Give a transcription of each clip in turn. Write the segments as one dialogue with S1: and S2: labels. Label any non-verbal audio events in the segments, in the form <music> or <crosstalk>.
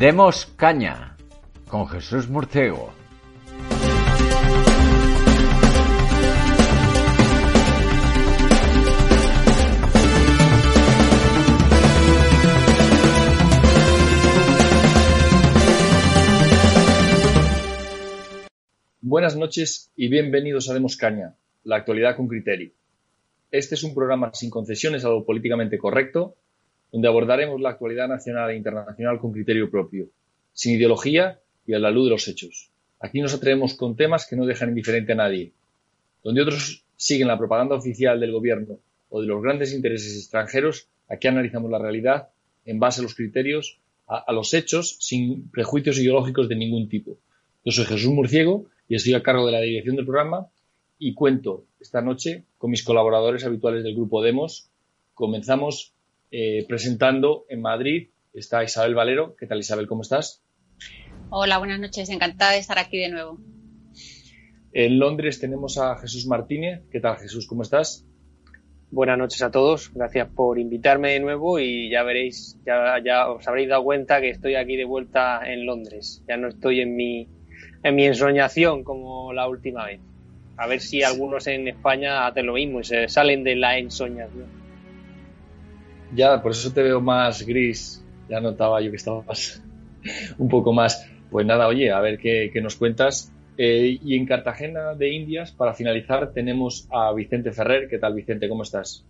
S1: Demos caña con Jesús Murciego.
S2: Buenas noches y bienvenidos a Demos Caña, la actualidad con criterio. Este es un programa sin concesiones a lo políticamente correcto donde abordaremos la actualidad nacional e internacional con criterio propio, sin ideología y a la luz de los hechos. Aquí nos atrevemos con temas que no dejan indiferente a nadie. Donde otros siguen la propaganda oficial del gobierno o de los grandes intereses extranjeros, aquí analizamos la realidad en base a los criterios, a, los hechos, sin prejuicios ideológicos de ningún tipo. Yo soy Jesús Murciego y estoy a cargo de la dirección del programa y cuento esta noche con mis colaboradores habituales del grupo Demos. Comenzamos eh, presentando en Madrid está Isabel Valero. ¿Qué tal Isabel? ¿Cómo estás?
S3: Hola, buenas noches. Encantada de estar aquí de nuevo.
S2: En Londres tenemos a Jesús Martínez. ¿Qué tal Jesús? ¿Cómo estás?
S4: Buenas noches a todos. Gracias por invitarme de nuevo y ya veréis, ya, ya os habréis dado cuenta que estoy aquí de vuelta en Londres. Ya no estoy en mi, en mi ensoñación como la última vez. A ver si algunos en España hacen lo mismo y se salen de la ensoñación.
S2: Ya, por eso te veo más gris. Ya notaba yo que estabas <laughs> un poco más. Pues nada, oye, a ver qué, nos cuentas. Eh, y en Cartagena de Indias, para finalizar, tenemos a Vicente Ferrer. ¿Qué tal, Vicente? ¿Cómo estás?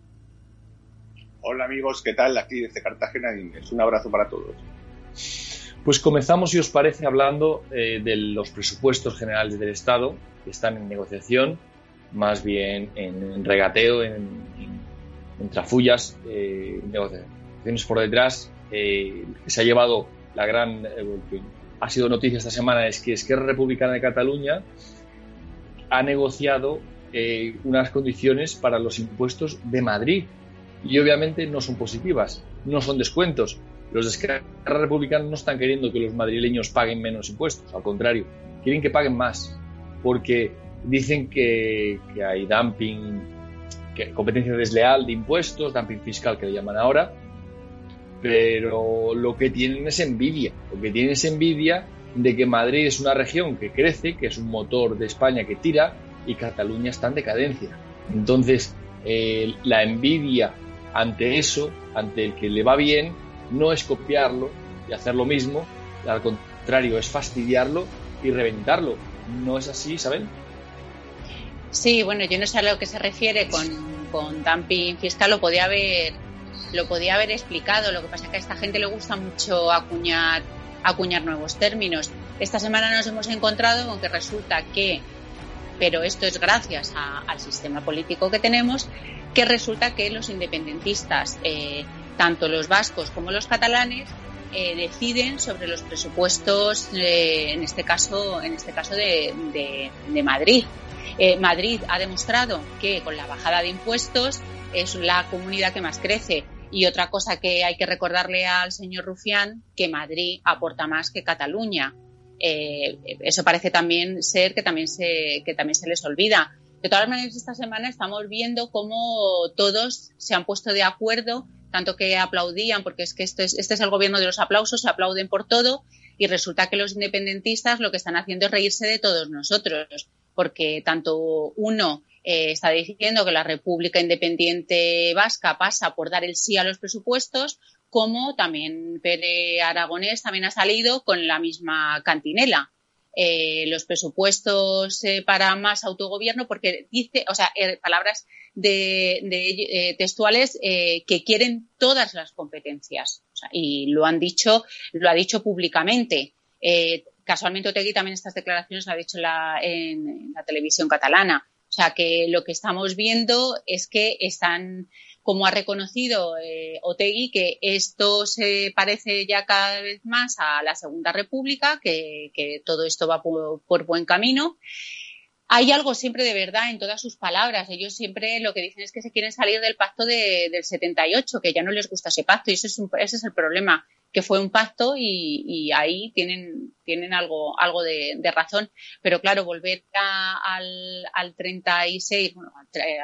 S5: Hola amigos, ¿qué tal? Aquí desde Cartagena de Indias. Un abrazo para todos.
S2: Pues comenzamos, si os parece, hablando eh, de los presupuestos generales del Estado, que están en negociación, más bien en, regateo, en, en trafullas, eh, negociaciones por detrás. Eh, se ha llevado la gran. Eh, ha sido noticia esta semana es que Esquerra Republicana de Cataluña ha negociado eh, unas condiciones para los impuestos de Madrid. Y obviamente no son positivas, no son descuentos. Los de Esquerra Republicana no están queriendo que los madrileños paguen menos impuestos, al contrario, quieren que paguen más, porque dicen que, que hay dumping competencia desleal de impuestos, dumping fiscal que le llaman ahora, pero lo que tienen es envidia, lo que tienen es envidia de que Madrid es una región que crece, que es un motor de España que tira y Cataluña está en decadencia. Entonces, eh, la envidia ante eso, ante el que le va bien, no es copiarlo y hacer lo mismo, al contrario, es fastidiarlo y reventarlo. ¿No es así, Isabel?
S3: Sí, bueno, yo no sé a lo que se refiere con, con dumping fiscal, lo podía haber, lo podía haber explicado. Lo que pasa es que a esta gente le gusta mucho acuñar, acuñar nuevos términos. Esta semana nos hemos encontrado con que resulta que, pero esto es gracias al sistema político que tenemos, que resulta que los independentistas, eh, tanto los vascos como los catalanes, eh, deciden sobre los presupuestos, eh, en este caso, en este caso de, de Madrid. Eh, Madrid ha demostrado que con la bajada de impuestos es la comunidad que más crece. Y otra cosa que hay que recordarle al señor Rufián, que Madrid aporta más que Cataluña. Eh, eso parece también ser que también, se, que también se les olvida. De todas maneras, esta semana estamos viendo cómo todos se han puesto de acuerdo, tanto que aplaudían, porque es que este es, este es el gobierno de los aplausos, se aplauden por todo, y resulta que los independentistas lo que están haciendo es reírse de todos nosotros porque tanto uno eh, está diciendo que la República Independiente Vasca pasa por dar el sí a los presupuestos, como también Pere Aragonés también ha salido con la misma cantinela. Eh, los presupuestos eh, para más autogobierno, porque dice, o sea, palabras de, textuales que quieren todas las competencias. y lo han dicho, lo ha dicho públicamente. Casualmente Otegui también estas declaraciones lo ha dicho en la, televisión catalana. O sea que lo que estamos viendo es que están como ha reconocido eh, Otegui, que esto se parece ya cada vez más a la Segunda República, que, todo esto va por, buen camino. Hay algo siempre de verdad en todas sus palabras. Ellos siempre lo que dicen es que se quieren salir del pacto del 78, que ya no les gusta ese pacto, y eso es ese es el problema que fue un pacto y, ahí tienen, tienen algo, algo de, razón. Pero claro, volver al, al 36, bueno,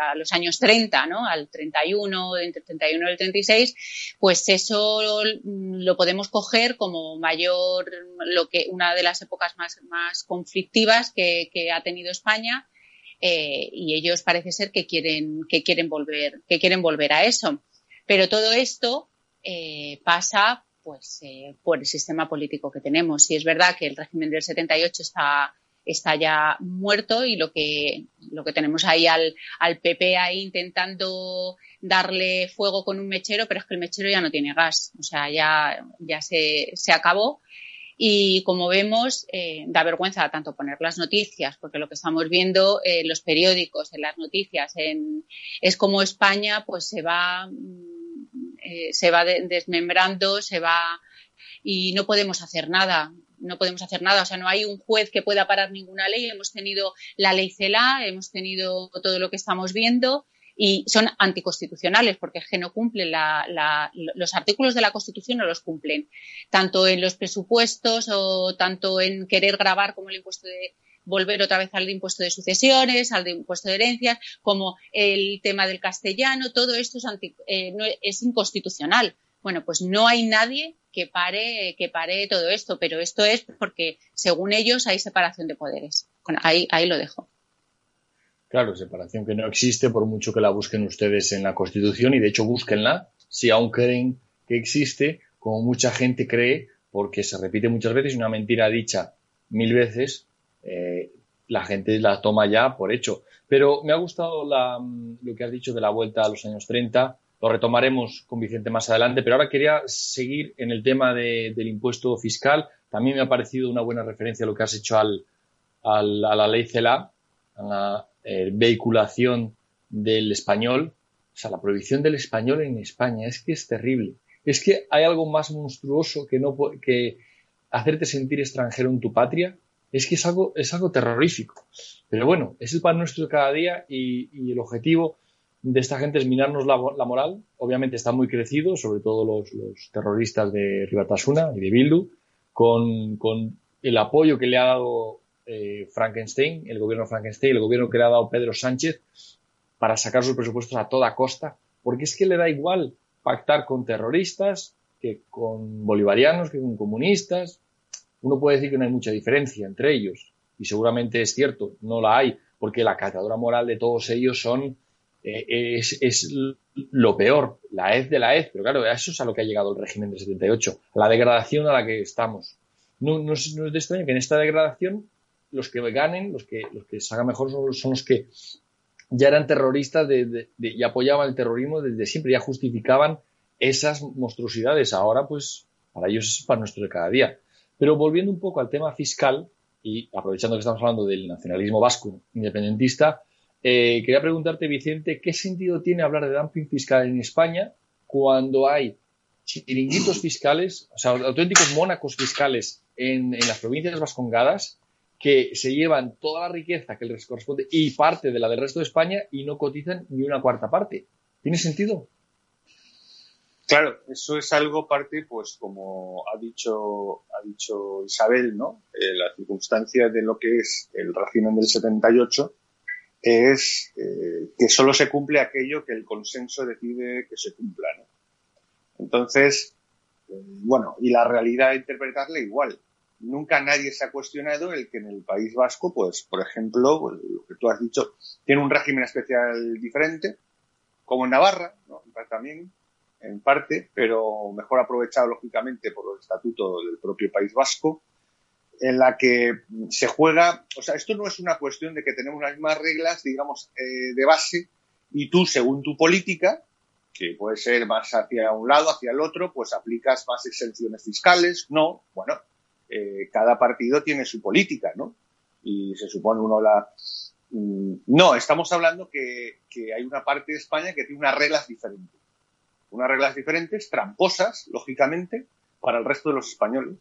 S3: a los años 30, ¿no? Al 31, entre el 31 y el 36, pues eso lo podemos coger como mayor, lo que, una de las épocas más, más conflictivas que, ha tenido España. Eh, y ellos parece ser que quieren, que quieren volver, que quieren volver a eso. Pero todo esto eh, pasa pues eh, por el sistema político que tenemos. Y es verdad que el régimen del 78 está, está ya muerto y lo que, lo que tenemos ahí al, al PP ahí intentando darle fuego con un mechero, pero es que el mechero ya no tiene gas, o sea, ya, ya se, se acabó. Y como vemos, eh, da vergüenza tanto poner las noticias, porque lo que estamos viendo en los periódicos, en las noticias, en, es como España pues se va eh, se va desmembrando, se va y no podemos hacer nada. No podemos hacer nada, o sea, no hay un juez que pueda parar ninguna ley. Hemos tenido la ley CELA, hemos tenido todo lo que estamos viendo y son anticonstitucionales porque es que no cumplen los artículos de la Constitución no los cumplen tanto en los presupuestos o tanto en querer grabar como el impuesto de volver otra vez al impuesto de sucesiones, al de impuesto de herencias, como el tema del castellano, todo esto es, eh, es inconstitucional. Bueno, pues no hay nadie que pare, que pare todo esto, pero esto es porque, según ellos, hay separación de poderes. ahí, ahí lo dejo.
S2: Claro, separación que no existe por mucho que la busquen ustedes en la Constitución y de hecho búsquenla si aún creen que existe, como mucha gente cree, porque se repite muchas veces una mentira dicha mil veces eh, la gente la toma ya por hecho. Pero me ha gustado lo que has dicho de la vuelta a los años 30. Lo retomaremos con Vicente más adelante, pero ahora quería seguir en el tema del impuesto fiscal. También me ha parecido una buena referencia lo que has hecho al, a la ley CELA, a la eh, vehiculación del español. O sea, la prohibición del español en España es que es terrible. Es que hay algo más monstruoso que, no, que hacerte sentir extranjero en tu patria es que es algo, es algo terrorífico. Pero bueno, es el pan nuestro de cada día y, el objetivo de esta gente es minarnos la, moral. Obviamente está muy crecido, sobre todo los, terroristas de Ribatasuna y de Bildu, con, el apoyo que le ha dado eh, Frankenstein, el gobierno Frankenstein, el gobierno que le ha dado Pedro Sánchez, para sacar sus presupuestos a toda costa, porque es que le da igual pactar con terroristas que con bolivarianos, que con comunistas, uno puede decir que no hay mucha diferencia entre ellos, y seguramente es cierto, no la hay, porque la catadura moral de todos ellos eh, es, lo peor, la hez de la hez, pero claro, eso es a lo que ha llegado el régimen del 78, a la degradación a la que estamos. No, no, es, de extraño que en esta degradación los que ganen, los que, los que salgan mejor son, los que ya eran terroristas y apoyaban el terrorismo desde siempre, ya justificaban esas monstruosidades. Ahora, pues, para ellos es para nuestro de cada día. Pero volviendo un poco al tema fiscal, y aprovechando que estamos hablando del nacionalismo vasco independentista, eh, quería preguntarte, Vicente, ¿qué sentido tiene hablar de dumping fiscal en España cuando hay chiringuitos fiscales, o sea, auténticos mónacos fiscales en, las provincias vascongadas que se llevan toda la riqueza que les corresponde y parte de la del resto de España y no cotizan ni una cuarta parte? ¿Tiene sentido?
S5: Claro, eso es algo parte, pues como ha dicho, ha dicho Isabel, ¿no? Eh, la circunstancia de lo que es el régimen del 78 es eh, que solo se cumple aquello que el consenso decide que se cumpla, ¿no? Entonces, eh, bueno, y la realidad interpretarla igual. Nunca nadie se ha cuestionado el que en el País Vasco, pues, por ejemplo, lo que tú has dicho, tiene un régimen especial diferente, como en Navarra, ¿no? También en parte, pero mejor aprovechado lógicamente por el estatuto del propio País Vasco, en la que se juega, o sea, esto no es una cuestión de que tenemos las mismas reglas, digamos, eh, de base, y tú, según tu política, que puede ser más hacia un lado, hacia el otro, pues aplicas más exenciones fiscales, no, bueno, eh, cada partido tiene su política, ¿no? Y se supone uno la... Mm, no, estamos hablando que, que hay una parte de España que tiene unas reglas diferentes. Unas reglas diferentes, tramposas, lógicamente, para el resto de los españoles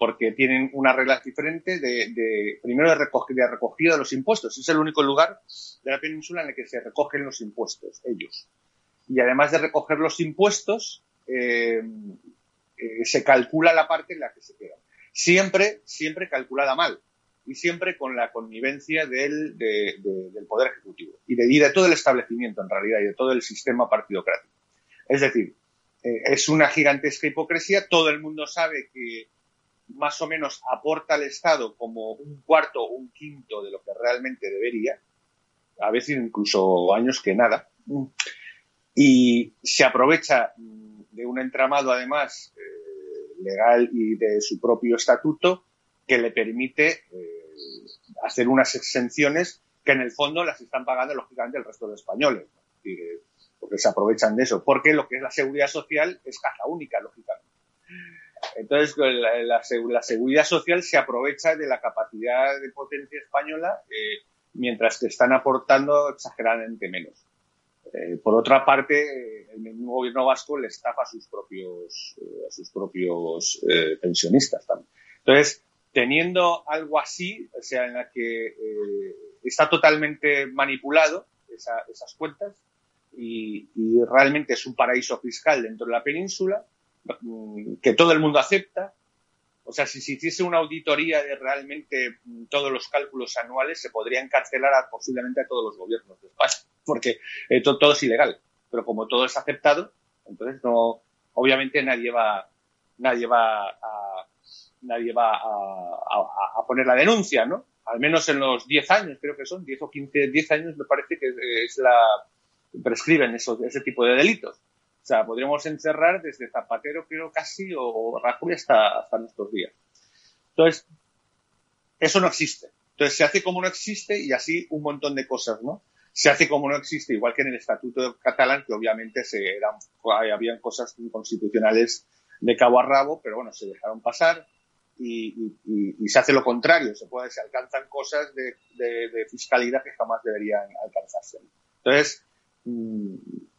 S5: porque tienen unas reglas diferentes de, primero de, recogida, de recogida de los impuestos. Es el único lugar de la península en el que se recogen los impuestos, ellos. Y además de recoger los impuestos, eh, eh, se calcula la parte en la que se queda. Siempre, siempre calculada mal. Y siempre con la connivencia del, del Poder Ejecutivo. Y de, y de todo el establecimiento, en realidad, y de todo el sistema partidocrático. Es decir, eh, es una gigantesca hipocresía. Todo el mundo sabe que más o menos aporta al Estado como un cuarto o un quinto de lo que realmente debería, a veces incluso años que nada, y se aprovecha de un entramado además eh, legal y de su propio estatuto que le permite eh, hacer unas exenciones que en el fondo las están pagando lógicamente el resto de españoles, se aprovechan de eso, porque lo que es la seguridad social es caja única, lógicamente. Entonces, la, seguridad social se aprovecha de la capacidad de potencia española, eh, mientras que están aportando exageradamente menos. Eh, por otra parte, el mismo gobierno vasco le estafa a sus propios, eh, a sus propios pensionistas también. Entonces, teniendo algo así, o sea, en la que está totalmente manipulado esas cuentas y realmente es un paraíso fiscal dentro de la península, que todo el mundo acepta. O sea, si se hiciese una auditoría de realmente todos los cálculos anuales, se podría encarcelar posiblemente a todos los gobiernos de España, <laughs> porque eh, todo, es ilegal. Pero como todo es aceptado, entonces no, obviamente nadie va, nadie va a, nadie va a, poner la denuncia, ¿no? Al menos en los 10 años, creo que son 10 o 15, 10 años me parece que es la, prescriben ese tipo de delitos. O sea, podríamos encerrar desde Zapatero, creo casi, o Rajoy hasta, hasta nuestros días. Entonces, eso no existe. Entonces, se hace como no existe y así un montón de cosas, ¿no? Se hace como no existe, igual que en el Estatuto catalán, que obviamente se eran, habían cosas inconstitucionales de cabo a rabo, pero bueno, se dejaron pasar y, se hace lo contrario, se, puede, se alcanzan cosas de, de fiscalidad que jamás deberían alcanzarse. Entonces,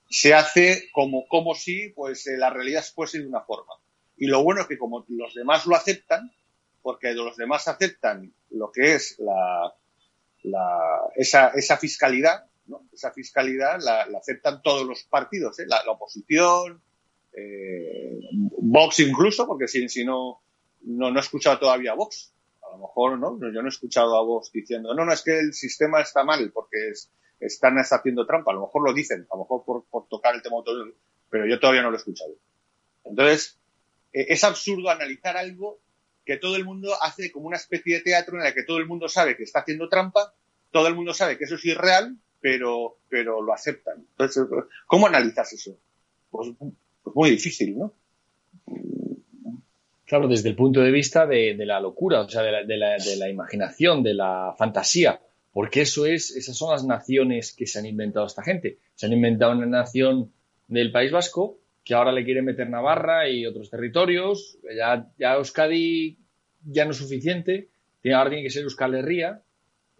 S5: se hace como, como si pues, eh, la realidad fuese de una forma. Y lo bueno es que como los demás lo aceptan, porque los demás aceptan lo que es la, esa, esa fiscalidad, esa fiscalidad la, aceptan todos los partidos, ¿eh? la, oposición, eh, Vox incluso, porque si, si no, no, no he escuchado todavía a Vox. A lo mejor no, yo no he escuchado a Vox diciendo, no, no, es que el sistema está mal, porque es, están haciendo trampa. A lo mejor lo dicen, a lo mejor por, tocar el tema automóvil, pero yo todavía no lo he escuchado. Entonces, eh, es absurdo analizar algo que todo el mundo hace como una especie de teatro en el que todo el mundo sabe que está haciendo trampa, todo el mundo sabe que eso es irreal, pero, pero lo aceptan. Entonces, ¿cómo analizas eso? Pues, pues muy difícil, ¿no?
S2: Claro, desde el punto de vista de, la locura, o sea, de la, de la imaginación, de la fantasía. Porque eso es, esas son las naciones que se han inventado esta gente. Se han inventado una nación del País Vasco que ahora le quiere meter Navarra y otros territorios. Ya, ya Euskadi ya no es suficiente. Ahora tiene que ser Euskal Herria,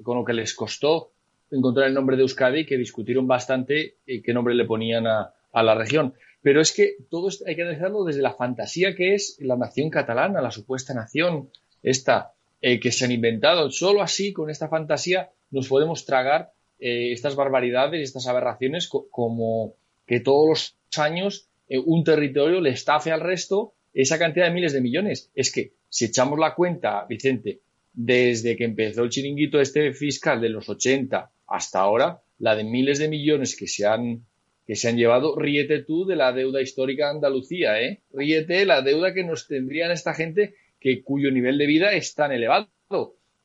S2: con lo que les costó encontrar el nombre de Euskadi, que discutieron bastante y qué nombre le ponían a, la región. Pero es que todo esto hay que analizarlo desde la fantasía que es la nación catalana, la supuesta nación esta eh, que se han inventado. Solo así, con esta fantasía, nos podemos tragar eh, estas barbaridades, estas aberraciones, como que todos los años eh, un territorio le estafe al resto esa cantidad de miles de millones. Es que si echamos la cuenta, Vicente, desde que empezó el chiringuito este fiscal de los 80 hasta ahora, la de miles de millones que se han que se han llevado, ríete tú de la deuda histórica de Andalucía, ¿eh? Ríete la deuda que nos tendrían esta gente que cuyo nivel de vida es tan elevado.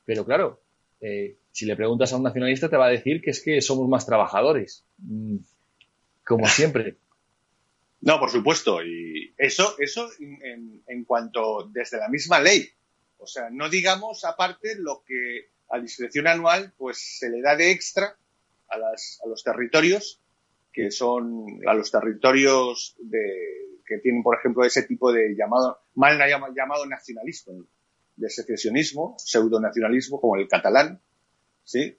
S2: Pero claro, eh, si le preguntas a un nacionalista te va a decir que es que somos más trabajadores, mm, como siempre. <laughs>
S5: No, por supuesto. Y eso, eso en, cuanto desde la misma ley. O sea, no digamos aparte lo que a discreción anual pues se le da de extra a, las, a los territorios que son a los territorios de, que tienen, por ejemplo, ese tipo de llamado, mal llamado nacionalismo. de secesionismo, pseudonacionalismo, como el catalán, ¿sí?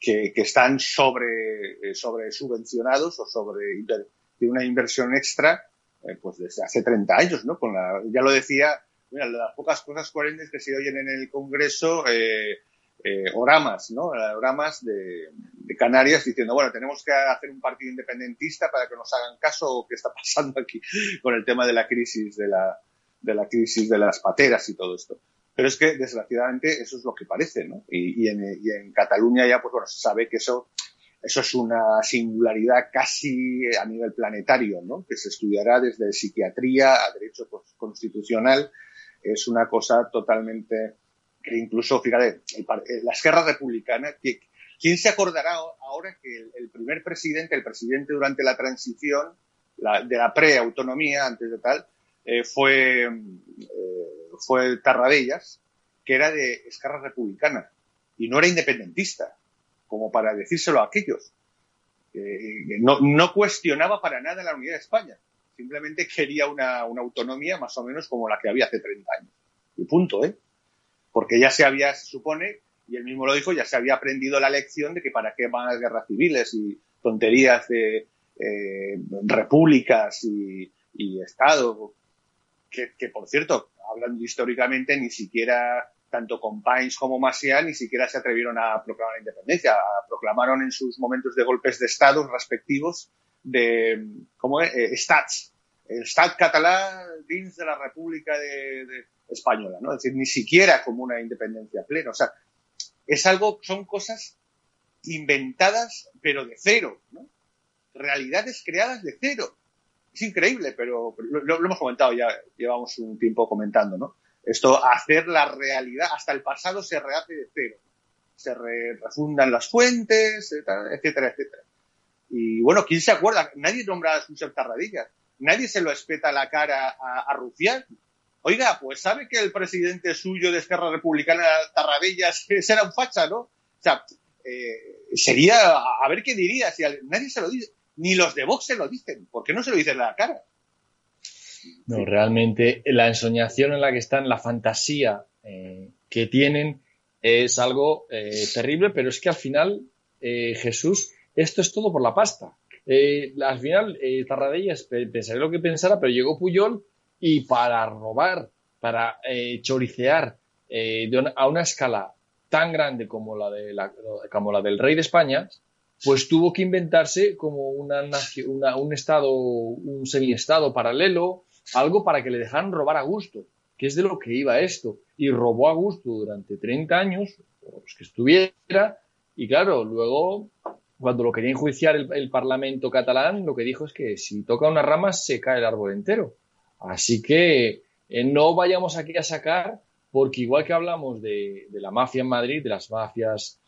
S5: que, están sobre, eh, sobre subvencionados o sobre de una inversión extra eh, pues desde hace 30 años, ¿no? Con la, ya lo decía, mira, las pocas cosas coherentes que se oyen en el Congreso, eh, eh, oramas, ¿no? Oramas de, de, Canarias diciendo, bueno, tenemos que hacer un partido independentista para que nos hagan caso o qué está pasando aquí con el tema de la crisis de la, de la crisis de las pateras y todo esto. Pero es que, desgraciadamente, eso es lo que parece, ¿no? Y, en, Cataluña ya, pues bueno, se sabe que eso, eso es una singularidad casi a nivel planetario, ¿no? Que se estudiará desde psiquiatría a derecho constitucional. Es una cosa totalmente que incluso, fíjate, la esquerra republicana, ¿quién se acordará ahora que el, primer presidente, el presidente durante la transición de la pre-autonomía, antes de tal, eh, fue, eh, fue Tarradellas, que era de esquerra republicana y no era independentista, como para decírselo a aquellos. no, no, cuestionaba para nada la unidad de España, simplemente quería una, una autonomía más o menos como la que había hace 30 años. Y punto, ¿eh? porque ya se había, se supone, y él mismo lo dijo, ya se había aprendido la lección de que para qué van las guerras civiles y tonterías de eh, repúblicas y, Estado, que, por cierto, hablando históricamente, ni siquiera tanto con Pines como Maciá ni siquiera se atrevieron a proclamar la independencia. Proclamaron en sus momentos de golpes de Estado respectivos de, ¿cómo es? Eh, Stats. El Stat catalán dins de la República de española, ¿no? Es decir, ni siquiera como una independencia plena. O sea, es algo, son cosas inventadas, pero de cero, ¿no? Realidades creadas de cero. Es increíble, pero lo, hemos comentado ya, llevamos un tiempo comentando, ¿no? Esto, hacer la realidad, hasta el pasado se rehace de cero. Se refundan las fuentes, etcétera, etcétera. Y bueno, ¿quién se acuerda? Nadie nombra a sus Tarradillas. Nadie se lo espeta la cara a, a. Oiga, pues sabe que el presidente suyo de Esquerra Republicana, Tarradellas, <laughs> será un facha, ¿no? O sea, eh, sería, a ver qué diría, si nadie se lo dice, ni los de Vox se lo dicen, ¿por qué no se lo dicen en la cara?
S2: No, realmente la ensoñación en la que están, la fantasía eh, que tienen es algo eh, terrible, pero es que al final, Jesús, esto es todo por la pasta. al final, Tarradellas pensaré lo que pensara, pero llegó Puyol y para robar, para eh, choricear eh, a una escala tan grande como la, de la, como la del rey de España, pues tuvo que inventarse como una, un estado, un semiestado paralelo, algo para que le dejaran robar a gusto, que es de lo que iba esto. Y robó a gusto durante 30 años, los que estuviera, y claro, luego, cuando lo quería enjuiciar el, el Parlamento catalán, lo que dijo es que si toca una rama se cae el árbol entero. Así que eh, no vayamos aquí a sacar, porque igual que hablamos de, la mafia en Madrid, de las mafias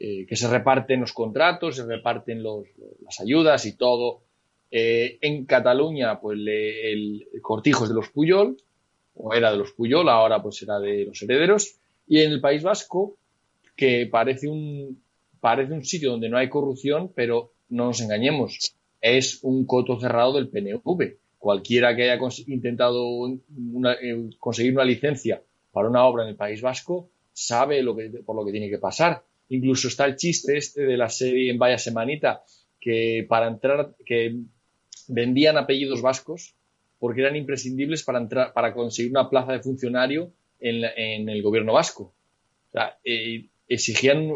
S2: eh, que se reparten los contratos, se reparten las ayudas y todo, eh, en Cataluña, pues el, cortijo es de los Puyol, o era de los Puyol, ahora pues será de los herederos, y en el País Vasco, que parece un, parece un sitio donde no hay corrupción, pero no nos engañemos, es un coto cerrado del PNV cualquiera que haya intentado eh, conseguir una licencia para una obra en el País Vasco sabe por lo que tiene que pasar. Incluso está el chiste este de la serie en Vaya Semanita, que para entrar, que vendían apellidos vascos porque eran imprescindibles para entrar, para conseguir una plaza de funcionario en, el gobierno vasco. Eh, exigían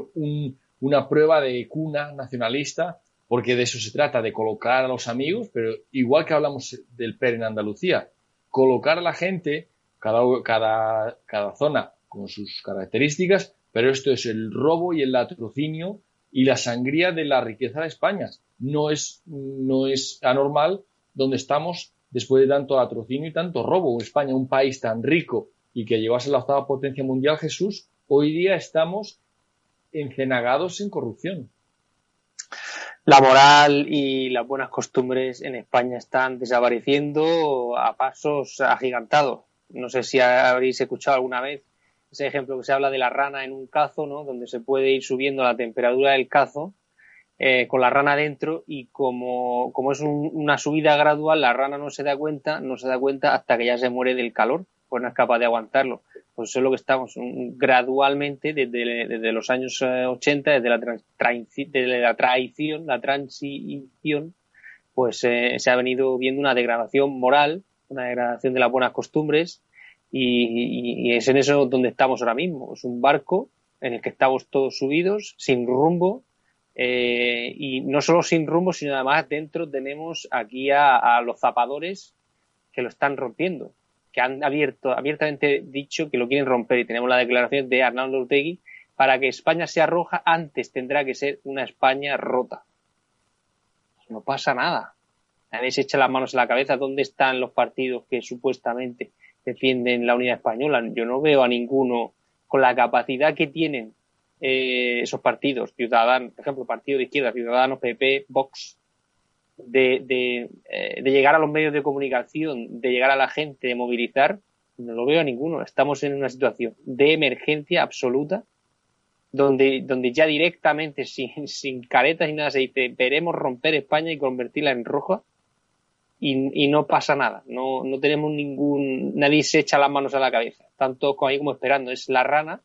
S2: una prueba de cuna nacionalista porque de eso se trata, de colocar a los amigos, pero igual que hablamos del PER en Andalucía, colocar a la gente, cada, cada, cada zona con sus características, pero esto es el robo y el latrocinio y la sangría de la riqueza de España. No es, no es anormal donde estamos después de tanto latrocinio y tanto robo. España, un país tan rico y que ser la octava potencia mundial, Jesús, hoy día estamos encenagados en corrupción
S4: la moral y las buenas costumbres en España están desapareciendo a pasos agigantados. No sé si habréis escuchado alguna vez ese ejemplo que se habla de la rana en un cazo, ¿no? Donde se puede ir subiendo la temperatura del cazo eh, con la rana dentro y como, como es una subida gradual, la rana no se da cuenta, no se da cuenta hasta que ya se muere del calor, pues no es capaz de aguantarlo. Pues eso es lo que estamos gradualmente desde, desde los años 80, desde la, desde la traición, la transición, pues se ha venido viendo una degradación moral, una degradación de las buenas costumbres y, es en eso donde estamos ahora mismo. Es un barco en el que estamos todos subidos, sin rumbo, eh, y no solo sin rumbo, sino además dentro tenemos aquí a, los zapadores que lo están rompiendo, que han abierto, abiertamente dicho que lo quieren romper y tenemos la declaración de Arnaldo Ortegui para que España sea roja antes tendrá que ser una España rota. No pasa nada. Nadie se echa las manos en la cabeza. ¿Dónde están los partidos que supuestamente defienden la unidad española. Yo no veo a ninguno con la capacidad que tienen eh, esos partidos, Ciudadanos, por ejemplo, Partido de Izquierda, Ciudadanos, PP, Vox, de, de, eh, de, llegar a los medios de comunicación, de llegar a la gente, de movilizar, no lo veo a ninguno. Estamos en una situación de emergencia absoluta, donde, donde ya directamente, <laughs> sin, sin caretas ni nada, se dice, veremos romper España y convertirla en roja y, no pasa nada. No, no tenemos ningún, nadie se echa las manos a la cabeza. Todos ahí como esperando. Es la rana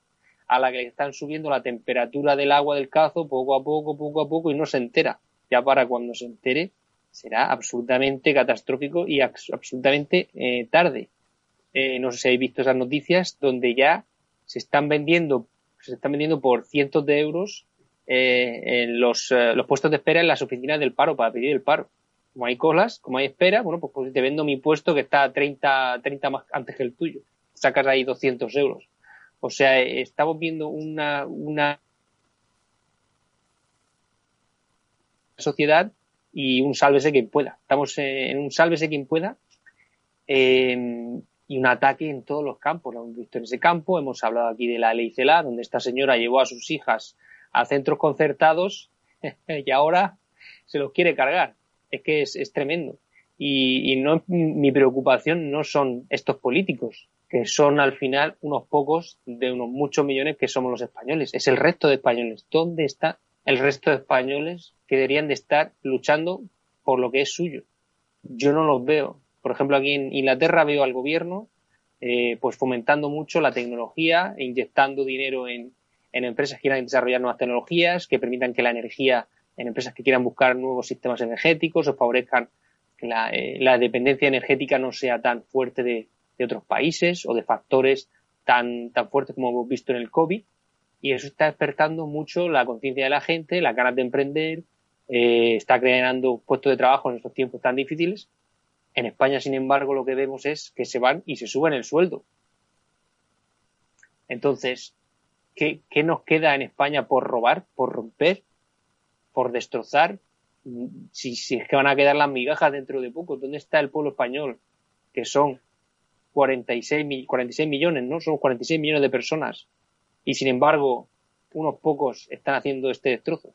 S4: a la que están subiendo la temperatura del agua del cazo poco a poco, poco a poco y no se entera. Ya para cuando se entere será absolutamente catastrófico y absolutamente eh, tarde. Eh, no sé si habéis visto esas noticias donde ya se están vendiendo, se están vendiendo por cientos de euros eh, en los, los puestos de espera en las oficinas del paro para pedir el paro como hay colas, como hay espera, bueno, pues, pues te vendo mi puesto que está 30, 30 más antes que el tuyo. Sacas ahí 200 euros. O sea, estamos viendo una, una sociedad y un sálvese quien pueda. Estamos en un sálvese quien pueda eh, y un ataque en todos los campos. Lo hemos visto en ese campo. Hemos hablado aquí de la ley CELA, donde esta señora llevó a sus hijas a centros concertados <laughs> y ahora se los quiere cargar es que es, tremendo. Y, no, mi preocupación no son estos políticos, que son al final unos pocos de unos muchos millones que somos los españoles. Es el resto de españoles. ¿Dónde está el resto de españoles que deberían de estar luchando por lo que es suyo? Yo no los veo. Por ejemplo, aquí en Inglaterra veo al gobierno eh, pues fomentando mucho la tecnología e inyectando dinero en, en empresas que quieran desarrollar nuevas tecnologías que permitan que la energía en empresas que quieran buscar nuevos sistemas energéticos o favorezcan que la, eh, dependencia energética no sea tan fuerte de, otros países o de factores tan, tan fuertes como hemos visto en el COVID. Y eso está despertando mucho la conciencia de la gente, la ganas de emprender, eh, está creando puestos de trabajo en estos tiempos tan difíciles. En España, sin embargo, lo que vemos es que se van y se suben el sueldo. Entonces, ¿qué, qué nos queda en España por robar, por romper? Por destrozar, si, si es que van a quedar las migajas dentro de poco. ¿Dónde está el pueblo español? Que son 46, 46 millones, ¿no? Son 46 millones de personas. Y sin embargo, unos pocos están haciendo este destrozo.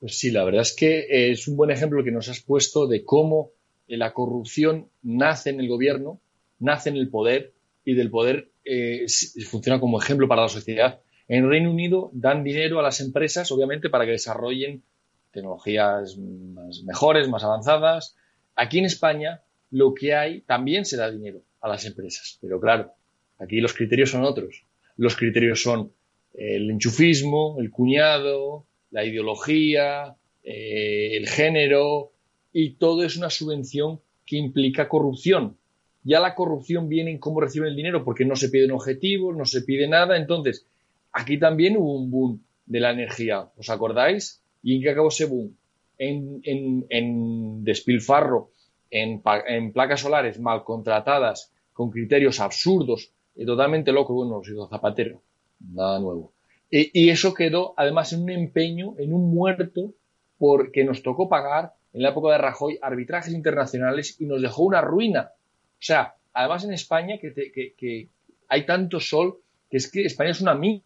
S2: Pues sí, la verdad es que es un buen ejemplo que nos has puesto de cómo la corrupción nace en el gobierno, nace en el poder y del poder eh, funciona como ejemplo para la sociedad en Reino Unido dan dinero a las empresas, obviamente, para que desarrollen tecnologías más mejores, más avanzadas. Aquí en España lo que hay también se da dinero a las empresas, pero claro, aquí los criterios son otros. Los criterios son el enchufismo, el cuñado, la ideología, eh, el género, y todo es una subvención que implica corrupción. Ya la corrupción viene en cómo reciben el dinero, porque no se piden objetivos, no se pide nada. Entonces, Aquí también hubo un boom de la energía, ¿os acordáis? ¿Y en qué acabó ese boom? En, despilfarro, en, placas solares mal contratadas, con criterios absurdos y totalmente locos. Bueno, los hizo Zapatero, nada nuevo. y eso quedó además en un empeño, en un muerto, porque nos tocó pagar en la época de Rajoy arbitrajes internacionales y nos dejó una ruina. O sea, además en España que, que hay tanto sol que es que España es una mina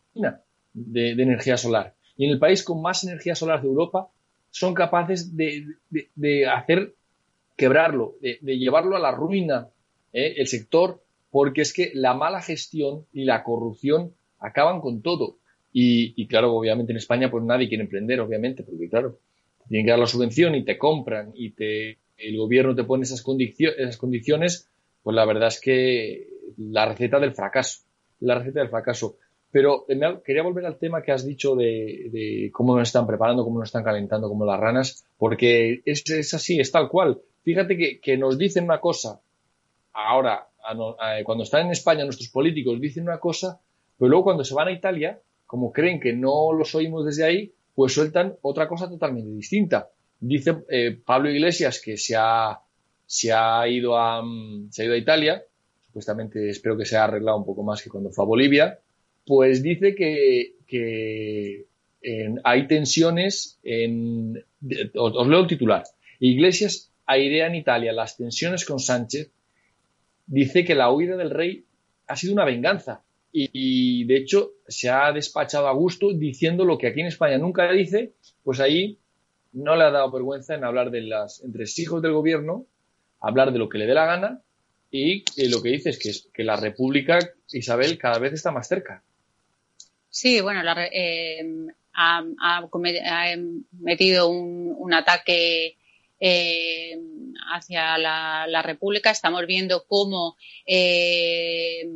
S2: de, energía solar. Y en el país con más energía solar de Europa son capaces de, hacer quebrarlo, de, llevarlo a la ruina ¿eh? el sector, porque es que la mala gestión y la corrupción acaban con todo. Y, claro, obviamente en España pues nadie quiere emprender, obviamente, porque claro, tienen que dar la subvención y te compran y te, el gobierno te pone esas, esas condiciones, pues la verdad es que la receta del fracaso. la receta del fracaso. Pero quería volver al tema que has dicho de, cómo nos están preparando, cómo nos están calentando como las ranas, porque es, así, es tal cual. Fíjate que, nos dicen una cosa, ahora, cuando están en España nuestros políticos dicen una cosa, pero luego cuando se van a Italia, como creen que no los oímos desde ahí, pues sueltan otra cosa totalmente distinta. Dice eh, Pablo Iglesias que se ha, se ha, ido a, se ha ido a Italia, supuestamente espero que se haya arreglado un poco más que cuando fue a Bolivia, pues dice que, hay tensiones en... Os, leo el titular. Iglesias airea en Italia las tensiones con Sánchez. Dice que la huida del rey ha sido una venganza. Y, de hecho se ha despachado a gusto diciendo lo que aquí en España nunca dice, pues ahí no le ha dado vergüenza en hablar de las entre hijos del gobierno, hablar de lo que le dé la gana y, lo que dice es que, que la República Isabel cada vez está más cerca.
S3: Sí, bueno, eh, ha, metido un, ataque eh, hacia la, República. Estamos viendo cómo eh,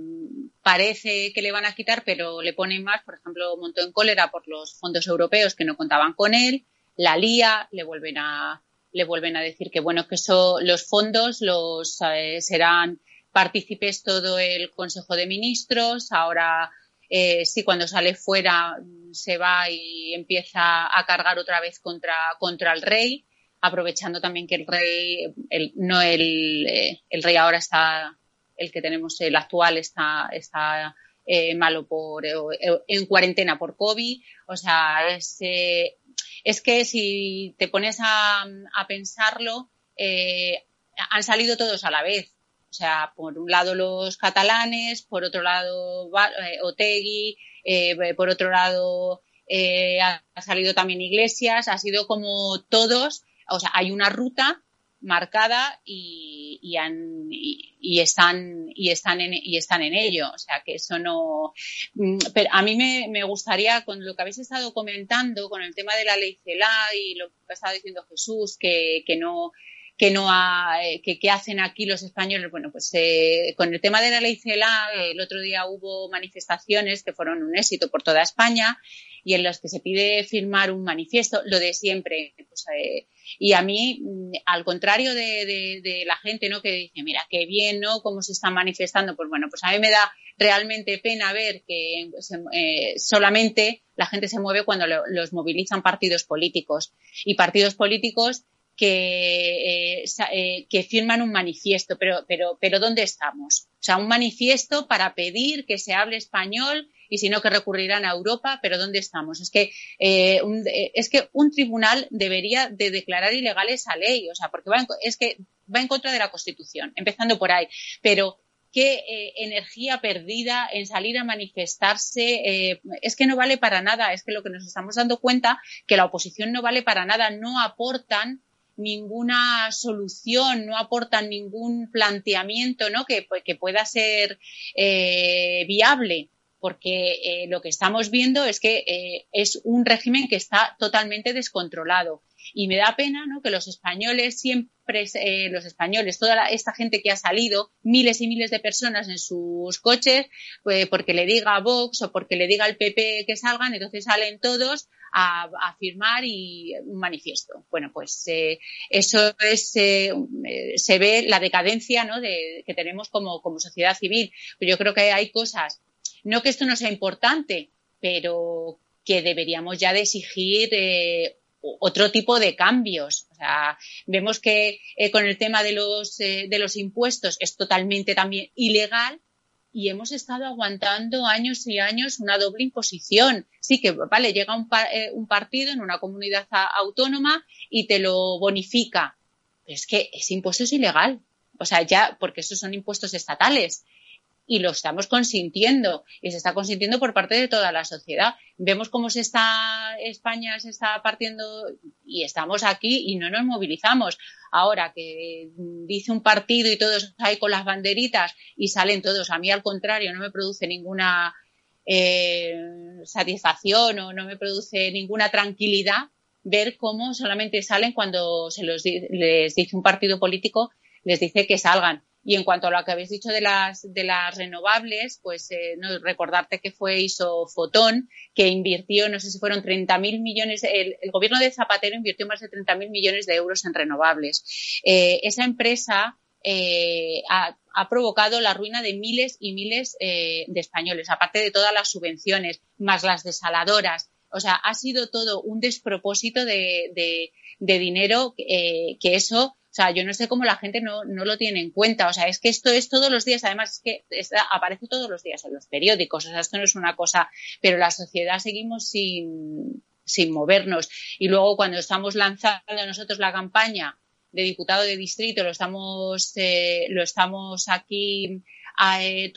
S3: parece que le van a quitar, pero le ponen más. Por ejemplo, montó en cólera por los fondos europeos que no contaban con él. La lía, le vuelven a le vuelven a decir que bueno que eso, los fondos los serán partícipes todo el Consejo de Ministros. Ahora eh, sí, cuando sale fuera mm, se va y empieza a cargar otra vez contra, contra el rey, aprovechando también que el rey, no el, eh, el rey ahora está, el que tenemos, el actual está, está eh, malo por, eh, en cuarentena por COVID. O sea, es, es que si te pones a, a pensarlo, han salido todos a la vez. O sea, por un lado los catalanes, por otro lado eh, Otegui, eh, por otro lado eh, ha salido también Iglesias, ha sido como todos, o sea, hay una ruta marcada y, están y están en y están en ello. O sea que eso no mm, pero a mí me, gustaría con lo que habéis estado comentando con el tema de la ley CELA y lo que ha estado diciendo Jesús que, que no que no ha, eh, que, hacen aquí los españoles. Bueno, pues eh, con el tema de la ley CELA, el otro día hubo manifestaciones que fueron un éxito por toda España y en los que se pide firmar un manifiesto, lo de siempre. Pues, eh, y a mí, mm, al contrario de, la gente, ¿no? Que dice, mira, qué bien, ¿no? Cómo se están manifestando. Pues bueno, pues a mí me da realmente pena ver que solamente la gente se mueve cuando los movilizan partidos políticos. Y partidos políticos que, eh, eh, que firman un manifiesto, pero, pero, pero ¿dónde estamos? O sea, un manifiesto para pedir que se hable español y si no que recurrirán a Europa, pero ¿dónde estamos? Es que, eh, un, es que un tribunal debería de declarar ilegal esa ley, o sea, porque va es que va en contra de la Constitución, empezando por ahí, pero qué energía perdida en salir a manifestarse. es que no vale para nada. Es que lo que nos estamos dando cuenta que la oposición no vale para nada. No aportan ninguna solución, no aportan ningún planteamiento ¿no? que, que pueda ser eh, viable porque eh, lo que estamos viendo es que eh, es un régimen que está totalmente descontrolado. Y me da pena que los españoles siempre, los españoles, toda esta gente que ha salido, miles y miles de personas en sus coches, pues, porque le diga a Vox o porque le diga al PP que salgan, entonces salen todos a, firmar y un manifiesto. Bueno, pues eh, eso es, eh, se ve la decadencia que tenemos como, sociedad civil. Yo creo que hay cosas, no que esto no sea importante, pero que deberíamos ya de exigir eh, otro tipo de cambios. O sea, vemos que con el tema de los, de los impuestos es totalmente también ilegal y hemos estado aguantando años y años una doble imposición. Sí que, vale, llega un, eh, un partido en una comunidad autónoma y te lo bonifica. Pero es que ese impuesto es ilegal. O sea, ya, porque esos son impuestos estatales y lo estamos consintiendo y se está consintiendo por parte de toda la sociedad. Vemos cómo se está España se está partiendo y estamos aquí y no nos movilizamos. Ahora que dice un partido y todos ahí con las banderitas y salen todos, a mí al contrario no me produce ninguna eh, satisfacción o no me produce ninguna tranquilidad ver cómo solamente salen cuando se los les dice un partido político les dice que salgan Y en cuanto a lo que habéis dicho de las, de las renovables, pues eh, recordarte que fue Isofotón, que invirtió, no sé si fueron 30.000 millones, el, gobierno de Zapatero invirtió más de 30.000 millones de euros en renovables. Eh, esa empresa eh, ha, provocado la ruina de miles y miles eh, de españoles, aparte de todas las subvenciones, más las desaladoras. O sea, ha sido todo un despropósito de, de, dinero que eso o sea, yo no sé cómo la gente no, no, lo tiene en cuenta. O sea, es que esto es todos los días, además es que aparece todos los días en los periódicos. O sea, esto no es una cosa, pero la sociedad seguimos sin, sin movernos. Y luego cuando estamos lanzando nosotros la campaña de diputado de distrito, lo estamos, eh, lo estamos aquí eh,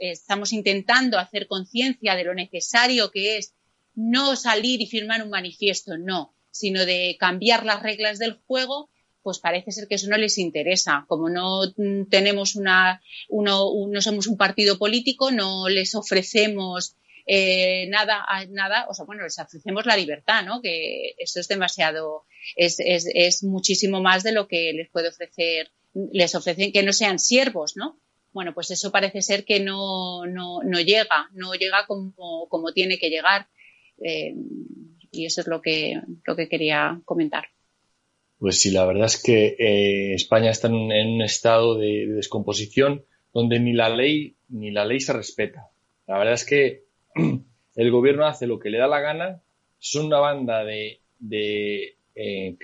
S3: estamos intentando hacer conciencia de lo necesario que es no salir y firmar un manifiesto, no, sino de cambiar las reglas del juego pues parece ser que eso no les interesa. Como no tenemos una, uno, no somos un partido político, no les ofrecemos eh, nada, nada, o sea, bueno, les ofrecemos la libertad, ¿no? Que eso es demasiado, es, es, es muchísimo más de lo que les puede ofrecer, les ofrecen que no sean siervos, ¿no? Bueno, pues eso parece ser que no, no, no llega, no llega como, como tiene que llegar. Eh, y eso es lo que, lo que quería comentar.
S2: Pues sí, la verdad es que eh, España está en un, estado de, descomposición donde ni la ley ni la ley se respeta. La verdad es que <clears throat> el gobierno hace lo que le da la gana, son una banda de, de, eh,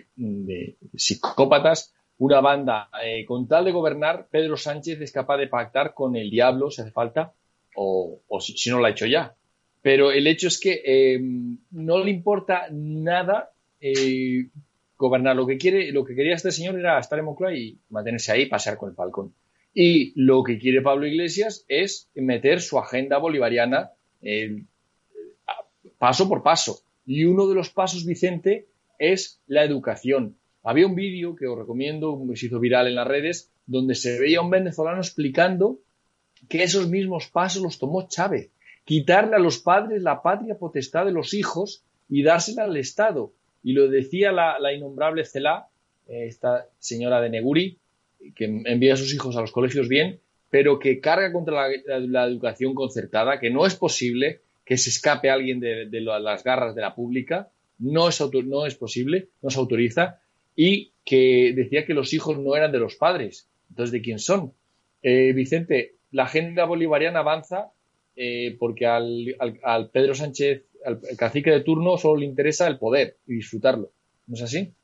S2: psicópatas, una banda eh, con tal de gobernar, Pedro Sánchez es capaz de pactar con el diablo si hace falta, o, si, no lo ha hecho ya. Pero el hecho es que no le importa nada gobernar. Lo que quiere, lo que quería este señor era estar en Moncloa y mantenerse ahí, pasear con el falcón. Y lo que quiere Pablo Iglesias es meter su agenda bolivariana paso por paso. Y uno de los pasos, Vicente, es la educación. Había un vídeo que os recomiendo, que se hizo viral en las redes, donde se veía un venezolano explicando que esos mismos pasos los tomó Chávez. Quitarle a los padres la patria potestad de los hijos y dársela al Estado. Y lo decía la, innombrable Celá, eh, esta señora de Neguri, que envía a sus hijos a los colegios bien, pero que carga contra la, educación concertada, que no es posible que se escape alguien de, las garras de la pública, no es, no es posible, no se autoriza, y que decía que los hijos no eran de los padres. Entonces, ¿de quién son? Eh, Vicente, la agenda bolivariana avanza eh, porque al, al, Pedro Sánchez al cacique de turno solo le interesa el poder y disfrutarlo. ¿No es así?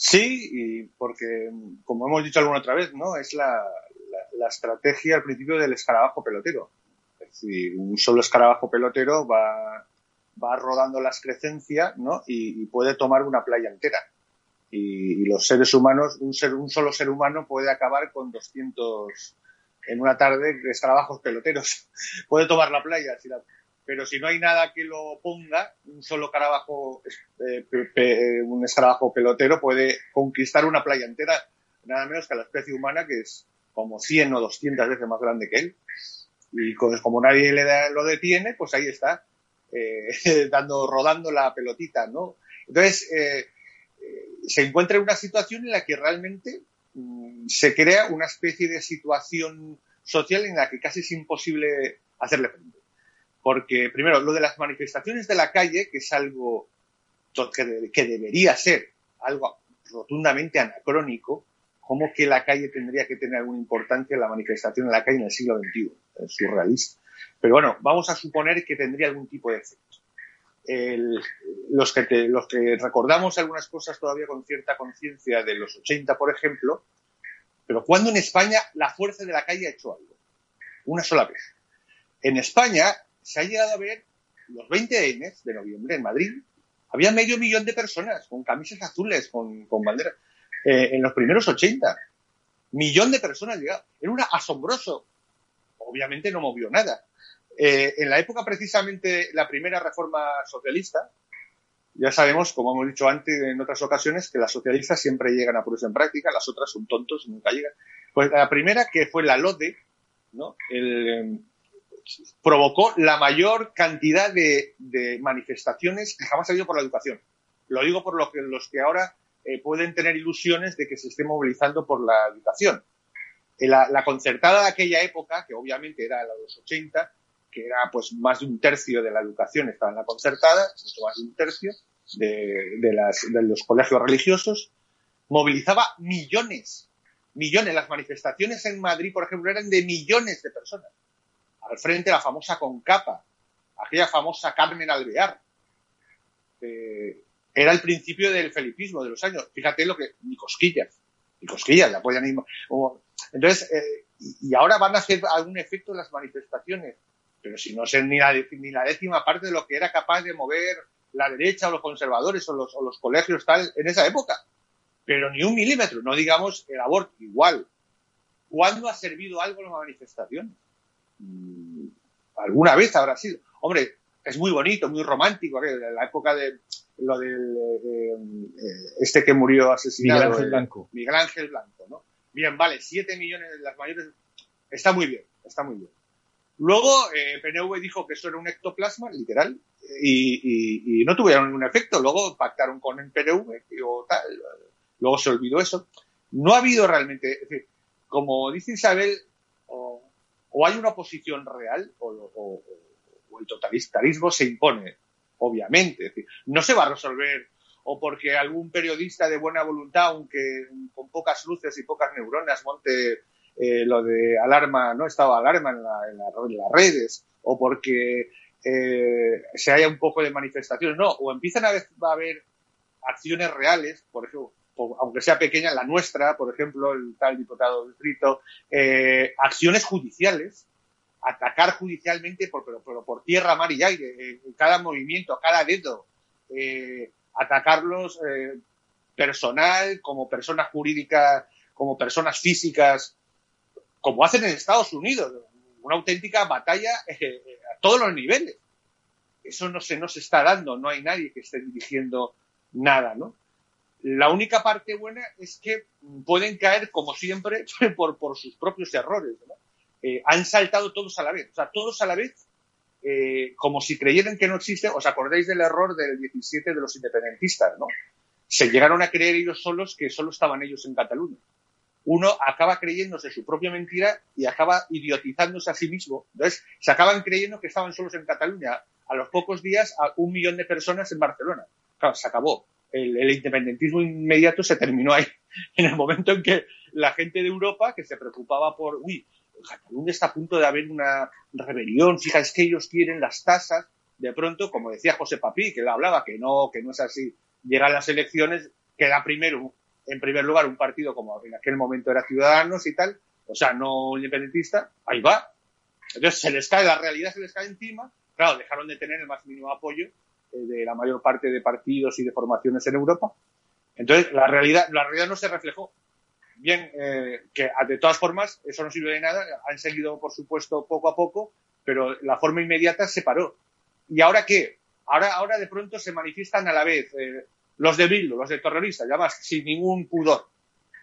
S5: Sí, y porque, como hemos dicho alguna otra vez, ¿no? Es la, estrategia al principio del escarabajo pelotero. Es decir, un solo escarabajo pelotero va, va rodando la excrecencia, ¿no? Y, puede tomar una playa entera. Y, los seres humanos, un, ser, un solo ser humano puede acabar con 200 en una tarde de escarabajos peloteros. <laughs> puede tomar la playa si la, pero si no hay nada que lo ponga, un solo carabajo, eh, un escarabajo pelotero puede conquistar una playa entera, nada menos que la especie humana, que es como 100 o 200 veces más grande que él. Y como nadie le da, lo detiene, pues ahí está, eh, <laughs> dando, rodando la pelotita, ¿no? Entonces, eh, se encuentra en una situación en la que realmente mm, se crea una especie de situación social en la que casi es imposible hacerle frente. Porque, primero, lo de las manifestaciones de la calle, que es algo que, debería ser algo rotundamente anacrónico, como que la calle tendría que tener alguna importancia en la manifestación en la calle en el siglo XXI? Es surrealista. Pero bueno, vamos a suponer que tendría algún tipo de efecto. los, que los que recordamos algunas cosas todavía con cierta conciencia de los 80, por ejemplo, pero cuando en España la fuerza de la calle ha hecho algo? Una sola vez. En España se ha llegado a ver los 20 N de noviembre en Madrid. Había medio millón de personas con camisas azules, con, con banderas, eh, en los primeros 80. Millón de personas llegaban. Era asombroso. Obviamente no movió nada. Eh, en la época precisamente la primera reforma socialista, ya sabemos, como hemos dicho antes en otras ocasiones, que las socialistas siempre llegan a ponerse en práctica, las otras son tontos y nunca llegan. Pues la primera, que fue la LODE, ¿no? El, provocó la mayor cantidad de, manifestaciones que jamás ha habido por la educación. Lo digo por lo que, los que ahora eh, pueden tener ilusiones de que se esté movilizando por la educación. La, la, concertada de aquella época, que obviamente era la de los 80, que era pues más de un tercio de la educación estaba en la concertada, mucho más de un tercio de, de, las, de los colegios religiosos, movilizaba millones, millones. Las manifestaciones en Madrid, por ejemplo, eran de millones de personas. Al frente la famosa Concapa, aquella famosa Carmen Alvear. Eh, era el principio del felipismo de los años. Fíjate lo que, ni cosquillas, ni cosquillas, la apoyan Entonces, eh, y ahora van a hacer algún efecto las manifestaciones pero si no sé ni la, décima parte de lo que era capaz de mover la derecha o los conservadores o los, o los colegios tal en esa época. Pero ni un milímetro, no digamos el aborto, igual. ¿Cuándo ha servido algo la manifestación? Mm, ¿Alguna vez habrá sido? Hombre, es muy bonito, muy romántico, la época de lo del eh, eh, este que murió asesinado.
S2: Miguel Ángel Blanco.
S5: Miguel Ángel Blanco, ¿no? Bien, vale, siete millones de las mayores. Está muy bien, está muy bien. Luego, eh, PNV dijo que eso era un ectoplasma, literal, y, y, no tuvieron ningún efecto. Luego pactaron con el PNV, o tal, luego se olvidó eso. No ha habido realmente, es decir, como dice Isabel, o, o hay una oposición real, o, o, el totalitarismo se impone, obviamente. Es decir, no se va a resolver o porque algún periodista de buena voluntad, aunque con pocas luces y pocas neuronas, monte eh, lo de alarma, no estado alarma en, la, en, las redes, o porque eh, se haya un poco de manifestaciones, no, o empiezan a haber acciones reales, por ejemplo, aunque sea pequeña, la nuestra, por ejemplo, el tal diputado distrito, eh, acciones judiciales, atacar judicialmente por, pero, pero por tierra, mar y aire, eh, cada movimiento, cada dedo, eh, atacarlos eh, personal, como personas jurídicas, como personas físicas, como hacen en Estados Unidos, una auténtica batalla a todos los niveles. Eso no se nos está dando, no hay nadie que esté dirigiendo nada, ¿no? La única parte buena es que pueden caer, como siempre, <laughs> por, sus propios errores. Eh, han saltado todos a la vez, o sea, todos a la vez, eh, como si creyeran que no existe. ¿Os acordáis del error del 17 de los independentistas, no? Se llegaron a creer ellos solos que solo estaban ellos en Cataluña uno acaba creyéndose su propia mentira y acaba idiotizándose a sí mismo. Entonces, se acaban creyendo que estaban solos en Cataluña. A los pocos días, a un millón de personas en Barcelona. Claro, se acabó. El, independentismo inmediato se terminó ahí. <laughs> En el momento en que la gente de Europa, que se preocupaba por, uy, Cataluña está a punto de haber una rebelión, fíjate que ellos quieren las tasas, de pronto, como decía José Papí, que él hablaba, que no, que no es así, llegan las elecciones, queda primero en primer lugar, un partido como en aquel momento era Ciudadanos y tal, o sea, no independentista, ahí va. Entonces se les cae, la realidad se les cae encima. Claro, dejaron de tener el más mínimo apoyo de la mayor parte de partidos y de formaciones en Europa. Entonces, la realidad, la realidad no se reflejó. Bien, eh, que de todas formas, eso no sirve de nada. Han seguido, por supuesto, poco a poco, pero la forma inmediata se paró. ¿Y ahora qué? Ahora, ahora de pronto se manifiestan a la vez eh, los de los de terroristas, ya más, sin ningún pudor.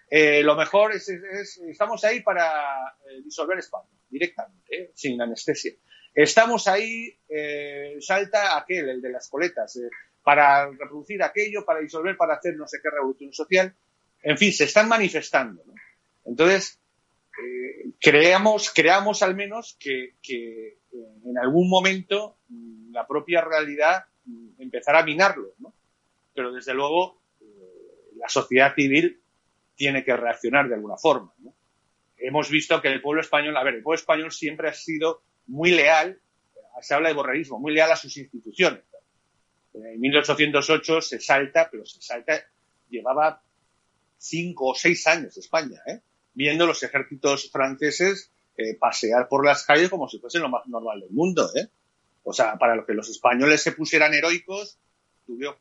S5: Eh, lo mejor es, es, estamos ahí para eh, disolver España, directamente, eh, sin anestesia. Estamos ahí, eh, salta aquel, el de las coletas, eh, para reproducir aquello, para disolver, para hacer no sé qué revolución social. En fin, se están manifestando. Entonces, eh, creamos, creamos al menos que, en algún momento mm, la propia realidad mm, empezará a minarlo. ¿no? pero desde luego la sociedad civil tiene que reaccionar de alguna forma. Hemos visto que el pueblo español, a ver, el pueblo español siempre ha sido muy leal, se habla de borrerismo, muy leal a sus instituciones. En 1808 se salta, pero se salta, llevaba cinco o seis años España, ¿eh? viendo los ejércitos franceses eh, pasear por las calles como si fuesen lo más normal del mundo. ¿eh? O sea, para lo que los españoles se pusieran heroicos,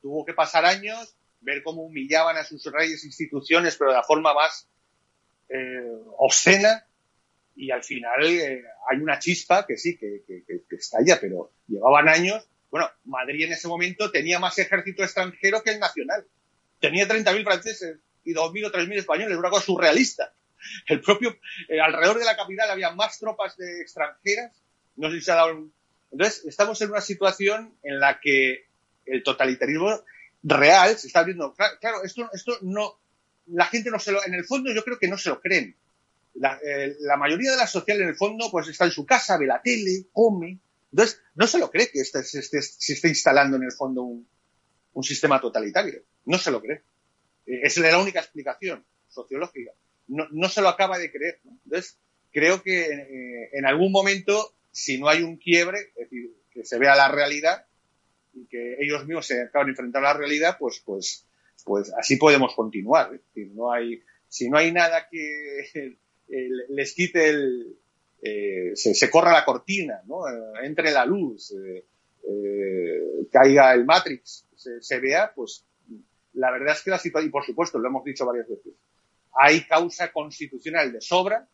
S5: tuvo, que pasar años, ver cómo humillaban a sus reyes instituciones, pero de la forma más eh, obscena, y al final eh, hay una chispa que sí, que, que, estalla, pero llevaban años. Bueno, Madrid en ese momento tenía más ejército extranjero que el nacional. Tenía 30.000 franceses y 2.000 o 3.000 españoles, una cosa surrealista. El propio, eh, alrededor de la capital había más tropas de extranjeras. No sé si se ha dado. Entonces, estamos en una situación en la que el totalitarismo real se está viendo. Claro, esto, esto no, la gente no se lo, en el fondo yo creo que no se lo creen. Eh, la, mayoría de la social en el fondo pues está en su casa, ve la tele, come. Entonces, no se lo cree que este, se, esté, instalando en el fondo un, sistema totalitario. No se lo cree. Eh, esa es la única explicación sociológica. No, no se lo acaba de creer. Entonces, creo que eh, en algún momento, si no hay un quiebre, es decir, que se vea la realidad y que ellos mismos se acaban de enfrentar a la realidad, pues, pues, pues así podemos continuar. No hay, si no hay nada que les quite el, eh, se, corra la cortina, ¿no? Eh, entre la luz, eh, caiga el Matrix, se, vea, pues la verdad es que la situación, y por supuesto, lo hemos dicho varias veces, hay causa constitucional de sobra,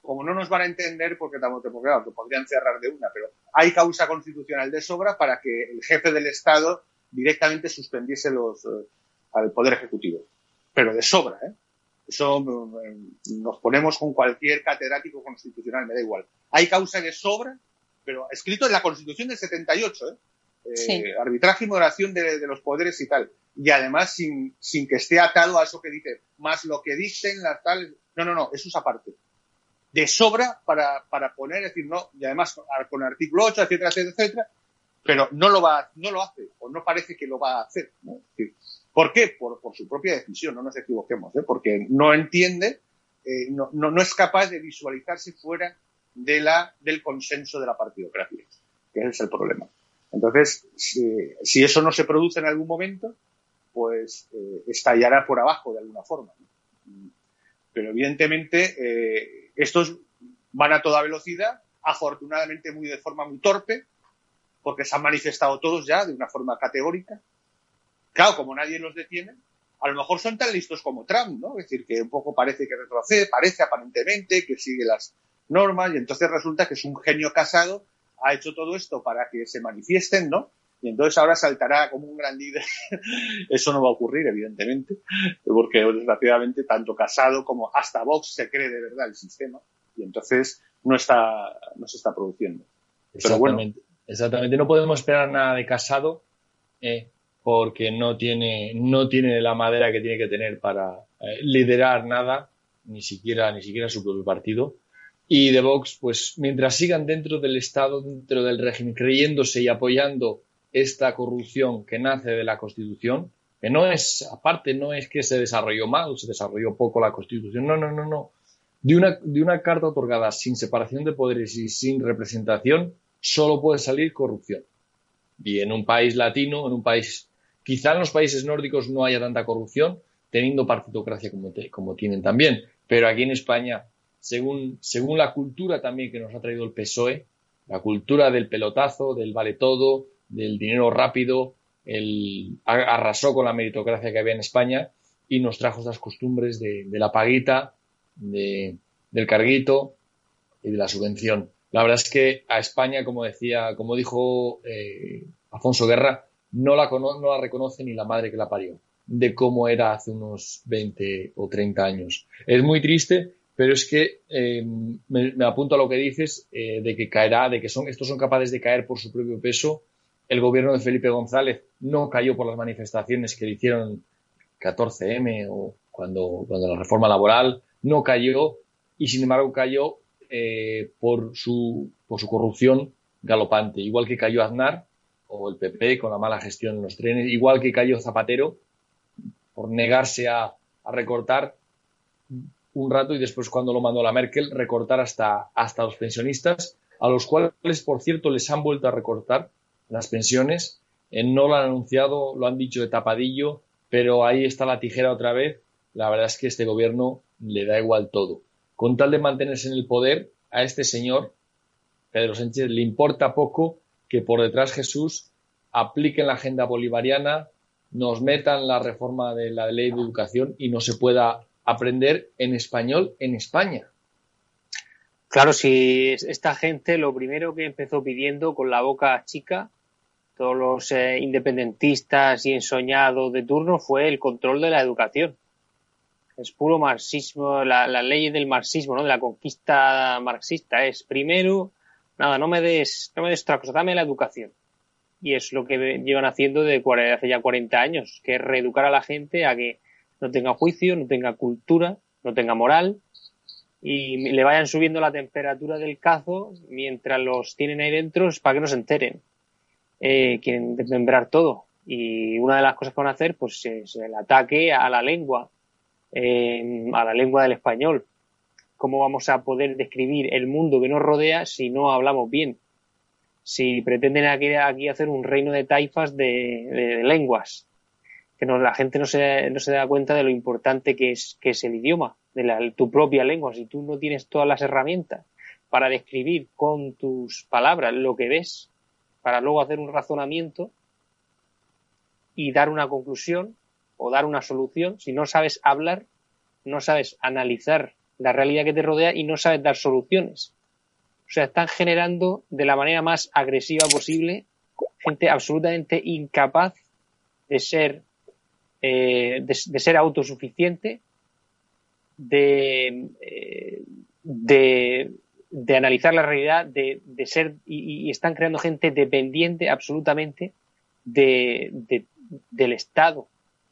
S5: como no nos van a entender porque porque claro, podrían cerrar de una, pero hay causa constitucional de sobra para que el jefe del Estado directamente suspendiese los al poder ejecutivo. Pero de sobra, ¿eh? Eso mm, nos ponemos con cualquier catedrático constitucional, me da igual. Hay causa de sobra, pero escrito en la Constitución del 78, ¿eh? eh arbitraje y moderación de, los poderes y tal. Y además sin, sin que esté atado a eso que dice, más lo que dicen las tales. No, no, no, eso es aparte. De sobra para, para poner, es decir, no, y además con el artículo 8, etcétera, etcétera, etcétera, pero no lo va, no lo hace, o no parece que lo va a hacer. ¿no? ¿Por qué? Por, su propia decisión, no nos equivoquemos, ¿eh? porque no entiende, eh, no, es capaz de visualizarse fuera del consenso de la partidocracia, que ese es el problema. Entonces, si, eso no se produce en algún momento, pues eh, estallará por abajo de alguna forma. Pero evidentemente estos van a toda velocidad, afortunadamente muy de forma muy torpe, porque se han manifestado todos ya de una forma categórica, Claro, como nadie los detiene, a lo mejor son tan listos como Trump, ¿no? Es decir, que un poco parece que retrocede, parece aparentemente que sigue las normas y entonces resulta que es un genio casado, ha hecho todo esto para que se manifiesten, ¿no? Y entonces ahora saltará como un gran líder. <laughs> Eso no va a ocurrir, evidentemente, porque desgraciadamente tanto Casado como hasta Vox se cree de verdad el sistema y entonces no está, no se está produciendo.
S2: Exactamente. Exactamente. No podemos esperar nada de Casado. Eh, porque no tiene, no tiene la madera que tiene que tener para eh, liderar nada, ni siquiera, ni siquiera su propio partido. Y de Vox, pues mientras sigan dentro del Estado, dentro del régimen, creyéndose y apoyando esta corrupción que nace de la Constitución, que no es, aparte, no es que se desarrolló mal, se desarrolló poco la Constitución, no, no, no, no. De una, de una carta otorgada sin separación de poderes y sin representación, solo puede salir corrupción. Y en un país latino, en un país Quizá en los países nórdicos no haya tanta corrupción, teniendo partitocracia como, como tienen también, pero aquí en España, según, según la cultura también que nos ha traído el PSOE, la cultura del pelotazo, del vale todo, del dinero rápido, arrasó con la meritocracia que había en España y nos trajo esas costumbres de, la paguita, de, del carguito y de la subvención. La verdad es que a España, como decía, como dijo eh, Afonso Guerra, no la, no la reconoce ni la madre que la parió, de cómo era hace unos 20 o 30 años. Es muy triste, pero es que em, me, apunto a lo que dices eh, de que caerá, de que son, estos son capaces de caer por su propio peso. El gobierno de Felipe González no cayó por las manifestaciones que le hicieron 14M o cuando, cuando la reforma laboral, no cayó y sin embargo cayó eh, por, su, por su corrupción galopante, igual que cayó Aznar o el PP con la mala gestión en los trenes, igual que cayó Zapatero por negarse a, recortar un rato y después cuando lo mandó la Merkel recortar hasta, hasta los pensionistas, a los cuales, por cierto, les han vuelto a recortar las pensiones. Eh, no lo han anunciado, lo han dicho de tapadillo, pero ahí está la tijera otra vez. La verdad es que este gobierno le da igual todo. Con tal de mantenerse en el poder, a este señor, Pedro Sánchez, le importa poco que por detrás Jesús apliquen la agenda bolivariana, nos metan la reforma de la ley de educación y no se pueda aprender en español en España.
S4: Claro, si esta gente lo primero que empezó pidiendo con la boca chica, todos los eh, independentistas y ensoñados de turno, fue el control de la educación. Es puro marxismo, la, la ley del marxismo, ¿no? de la conquista marxista. Es primero nada, no me des, no me des otra cosa, dame la educación. Y es lo que llevan haciendo de hace ya 40 años, que es reeducar a la gente a que no tenga juicio, no tenga cultura, no tenga moral y le vayan subiendo la temperatura del cazo mientras los tienen ahí dentro es para que no se enteren. Eh, quieren desmembrar todo. Y una de las cosas que van a hacer pues es el ataque a la lengua, eh, a la lengua del español. ¿Cómo vamos a poder describir el mundo que nos rodea si no hablamos bien? Si pretenden aquí, hacer un reino de taifas de, lenguas, que la gente no se, no se da cuenta de lo importante que es, que es el idioma de tu propia lengua, si tú no tienes todas las herramientas para describir con tus palabras lo que ves, para luego hacer un razonamiento y dar una conclusión o dar una solución, si no sabes hablar, no sabes analizar la realidad que te rodea y no sabes dar soluciones. O sea, están generando de la manera más agresiva posible gente absolutamente incapaz de ser, eh, de ser autosuficiente eh, de, de, analizar la realidad, de, ser, y, están creando gente dependiente absolutamente de, del Estado.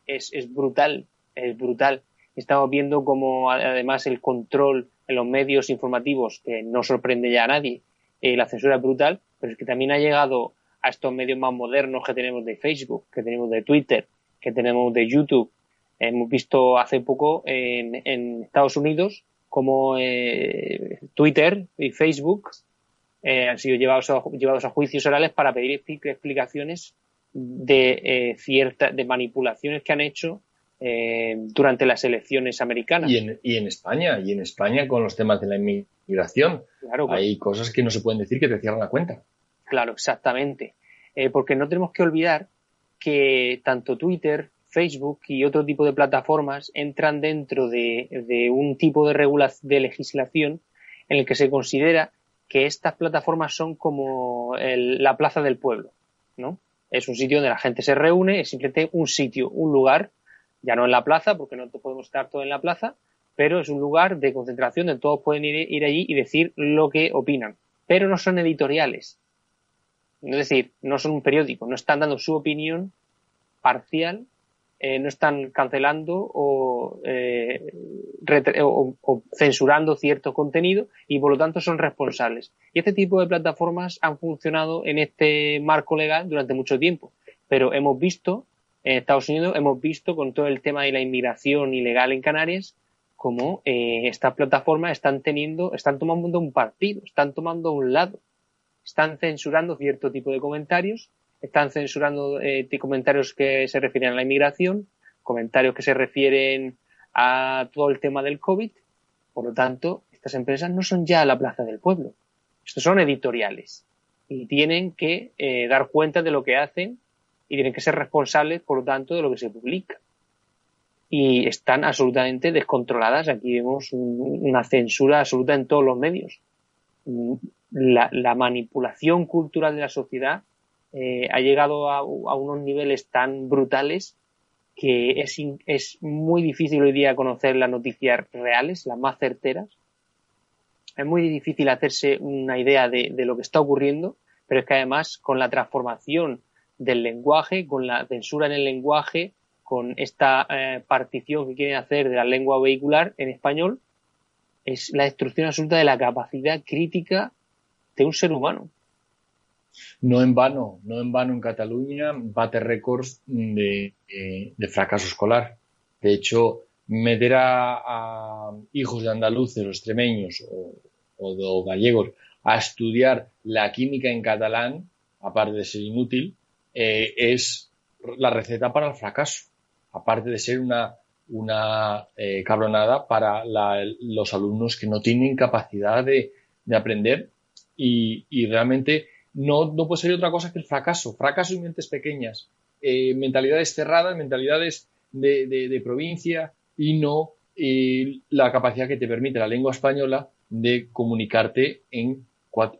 S4: Es, es brutal, es brutal. Estamos viendo como además el control en los medios informativos, que no sorprende ya a nadie, eh, la censura es brutal, pero es que también ha llegado a estos medios más modernos que tenemos de Facebook, que tenemos de Twitter, que tenemos de YouTube, Hemos visto hace poco en, Estados Unidos como eh, Twitter y Facebook eh, han sido llevados a, llevados a juicios orales para pedir explicaciones de eh, ciertas de manipulaciones que han hecho durante las elecciones americanas.
S2: Y en, y en, España, y en España con los temas de la inmigración. Claro, Hay cosas que no se pueden decir que te cierran la cuenta.
S4: Claro, exactamente. porque no tenemos que olvidar que tanto Twitter, Facebook y otro tipo de plataformas entran dentro de, un tipo de, de legislación en el que se considera que estas plataformas son como la plaza del pueblo, ¿no? Es un sitio donde la gente se reúne, es simplemente un sitio, un lugar, ya no en la plaza, porque no podemos estar todo en la plaza, pero es un lugar de concentración donde todos pueden ir, allí y decir lo que opinan. Pero no son editoriales. Es decir, no son un periódico, no están dando su opinión parcial eh, no están cancelando eh, o, o, censurando cierto contenido y por lo tanto son responsables. Y este tipo de plataformas han funcionado en este marco legal durante mucho tiempo, pero hemos visto en Estados Unidos, hemos visto con todo el tema de la inmigración ilegal en Canarias, como eh, estas plataformas están teniendo, están tomando un partido, están tomando un lado, están censurando cierto tipo de comentarios están censurando eh, comentarios que se refieren a la inmigración, comentarios que se refieren a todo el tema del COVID. Por lo tanto, estas empresas no son ya la plaza del pueblo. Estos son editoriales y tienen que eh, dar cuenta de lo que hacen y tienen que ser responsables, por lo tanto, de lo que se publica. Y están absolutamente descontroladas. Aquí vemos una censura absoluta en todos los medios. la manipulación cultural de la sociedad eh, ha llegado a, unos niveles tan brutales que es, es muy difícil hoy día conocer las noticias reales, las más certeras. Es muy difícil hacerse una idea de, lo que está ocurriendo, pero es que además con la transformación del lenguaje, con la censura en el lenguaje, con esta eh, partición que quieren hacer de la lengua vehicular en español, es la destrucción absoluta de la capacidad crítica de un ser humano.
S2: No en vano, no en vano en Cataluña bate récords de, fracaso escolar. De hecho, meter a, hijos de andaluces o extremeños o, de gallegos a estudiar la química en catalán, aparte de ser inútil, eh, es la receta para el fracaso, aparte de ser una, una eh, cabronada para los alumnos que no tienen capacidad de, aprender y, y, realmente no, no puede ser otra cosa que el fracaso. Fracaso y mentes pequeñas, eh, mentalidades cerradas, mentalidades de, provincia y no la capacidad que te permite la lengua española de comunicarte en,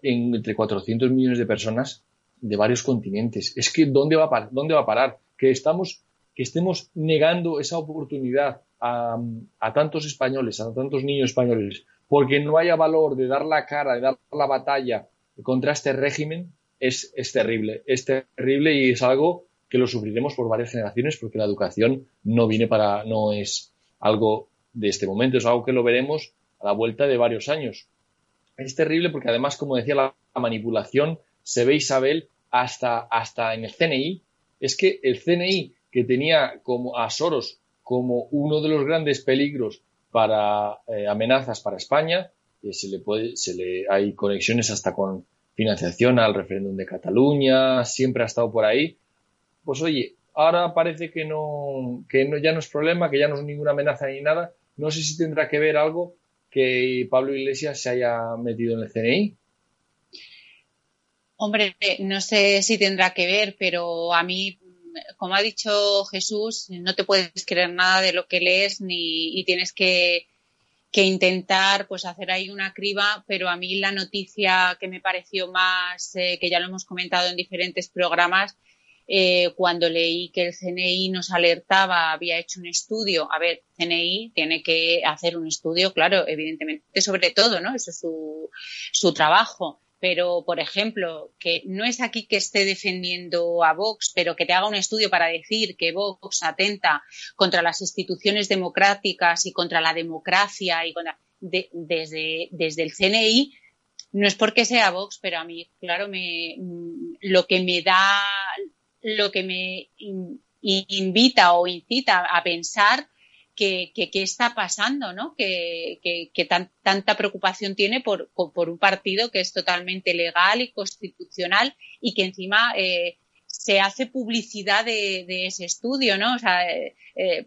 S2: entre 400 millones de personas de varios continentes. Es que ¿dónde va a, dónde va a parar? Que, estamos, que estemos negando esa oportunidad a, a tantos españoles, a tantos niños españoles, porque no haya valor de dar la cara, de dar la batalla contra este régimen es, es terrible, es terrible y es algo que lo sufriremos por varias generaciones porque la educación no viene para, no es algo de este momento, es algo que lo veremos a la vuelta de varios años. Es terrible porque además, como decía, la, manipulación se ve Isabel hasta, hasta en el CNI. Es que el CNI, que tenía como a Soros como uno de los grandes peligros para eh, amenazas para España, eh, se le puede, se le, hay conexiones hasta con financiación al referéndum de Cataluña, siempre ha estado por ahí. Pues oye, ahora parece que no, que no, ya no es problema, que ya no es ninguna amenaza ni nada. No sé si tendrá que ver algo que Pablo Iglesias se haya metido en el CNI.
S3: Hombre, no sé si tendrá que ver, pero a mí, como ha dicho Jesús, no te puedes creer nada de lo que lees ni y tienes que, intentar pues hacer ahí una criba, pero a mí la noticia que me pareció más, eh, que ya lo hemos comentado en diferentes programas, eh, cuando leí que el CNI nos alertaba, había hecho un estudio. A ver, CNI tiene que hacer un estudio, claro, evidentemente, sobre todo, ¿no? Eso es su, su trabajo. Pero, por ejemplo, que no es aquí que esté defendiendo a Vox, pero que te haga un estudio para decir que Vox atenta contra las instituciones democráticas y contra la democracia y desde, desde el CNI, no es porque sea Vox, pero a mí, claro, me, lo que me da lo que me invita o incita a pensar qué que, está pasando, ¿no? Que, tanta preocupación tiene por, por, un partido que es totalmente legal y constitucional y que encima eh, se hace publicidad de, ese estudio, ¿no? O sea, eh, eh,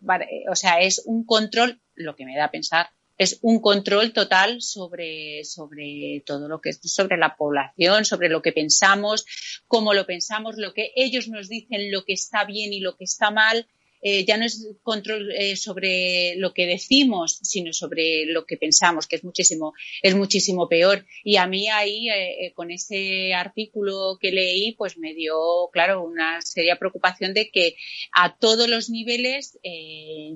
S3: o sea, es un control, lo que me da a pensar, es un control total sobre, sobre todo lo que es sobre la población, sobre lo que pensamos, cómo lo pensamos, lo que ellos nos dicen, lo que está bien y lo que está mal, eh, ya no es control eh, sobre lo que decimos, sino sobre lo que pensamos, que es muchísimo, es muchísimo peor. Y a mí ahí, eh, con ese artículo que leí, pues me dio, claro, una seria preocupación de que a todos los niveles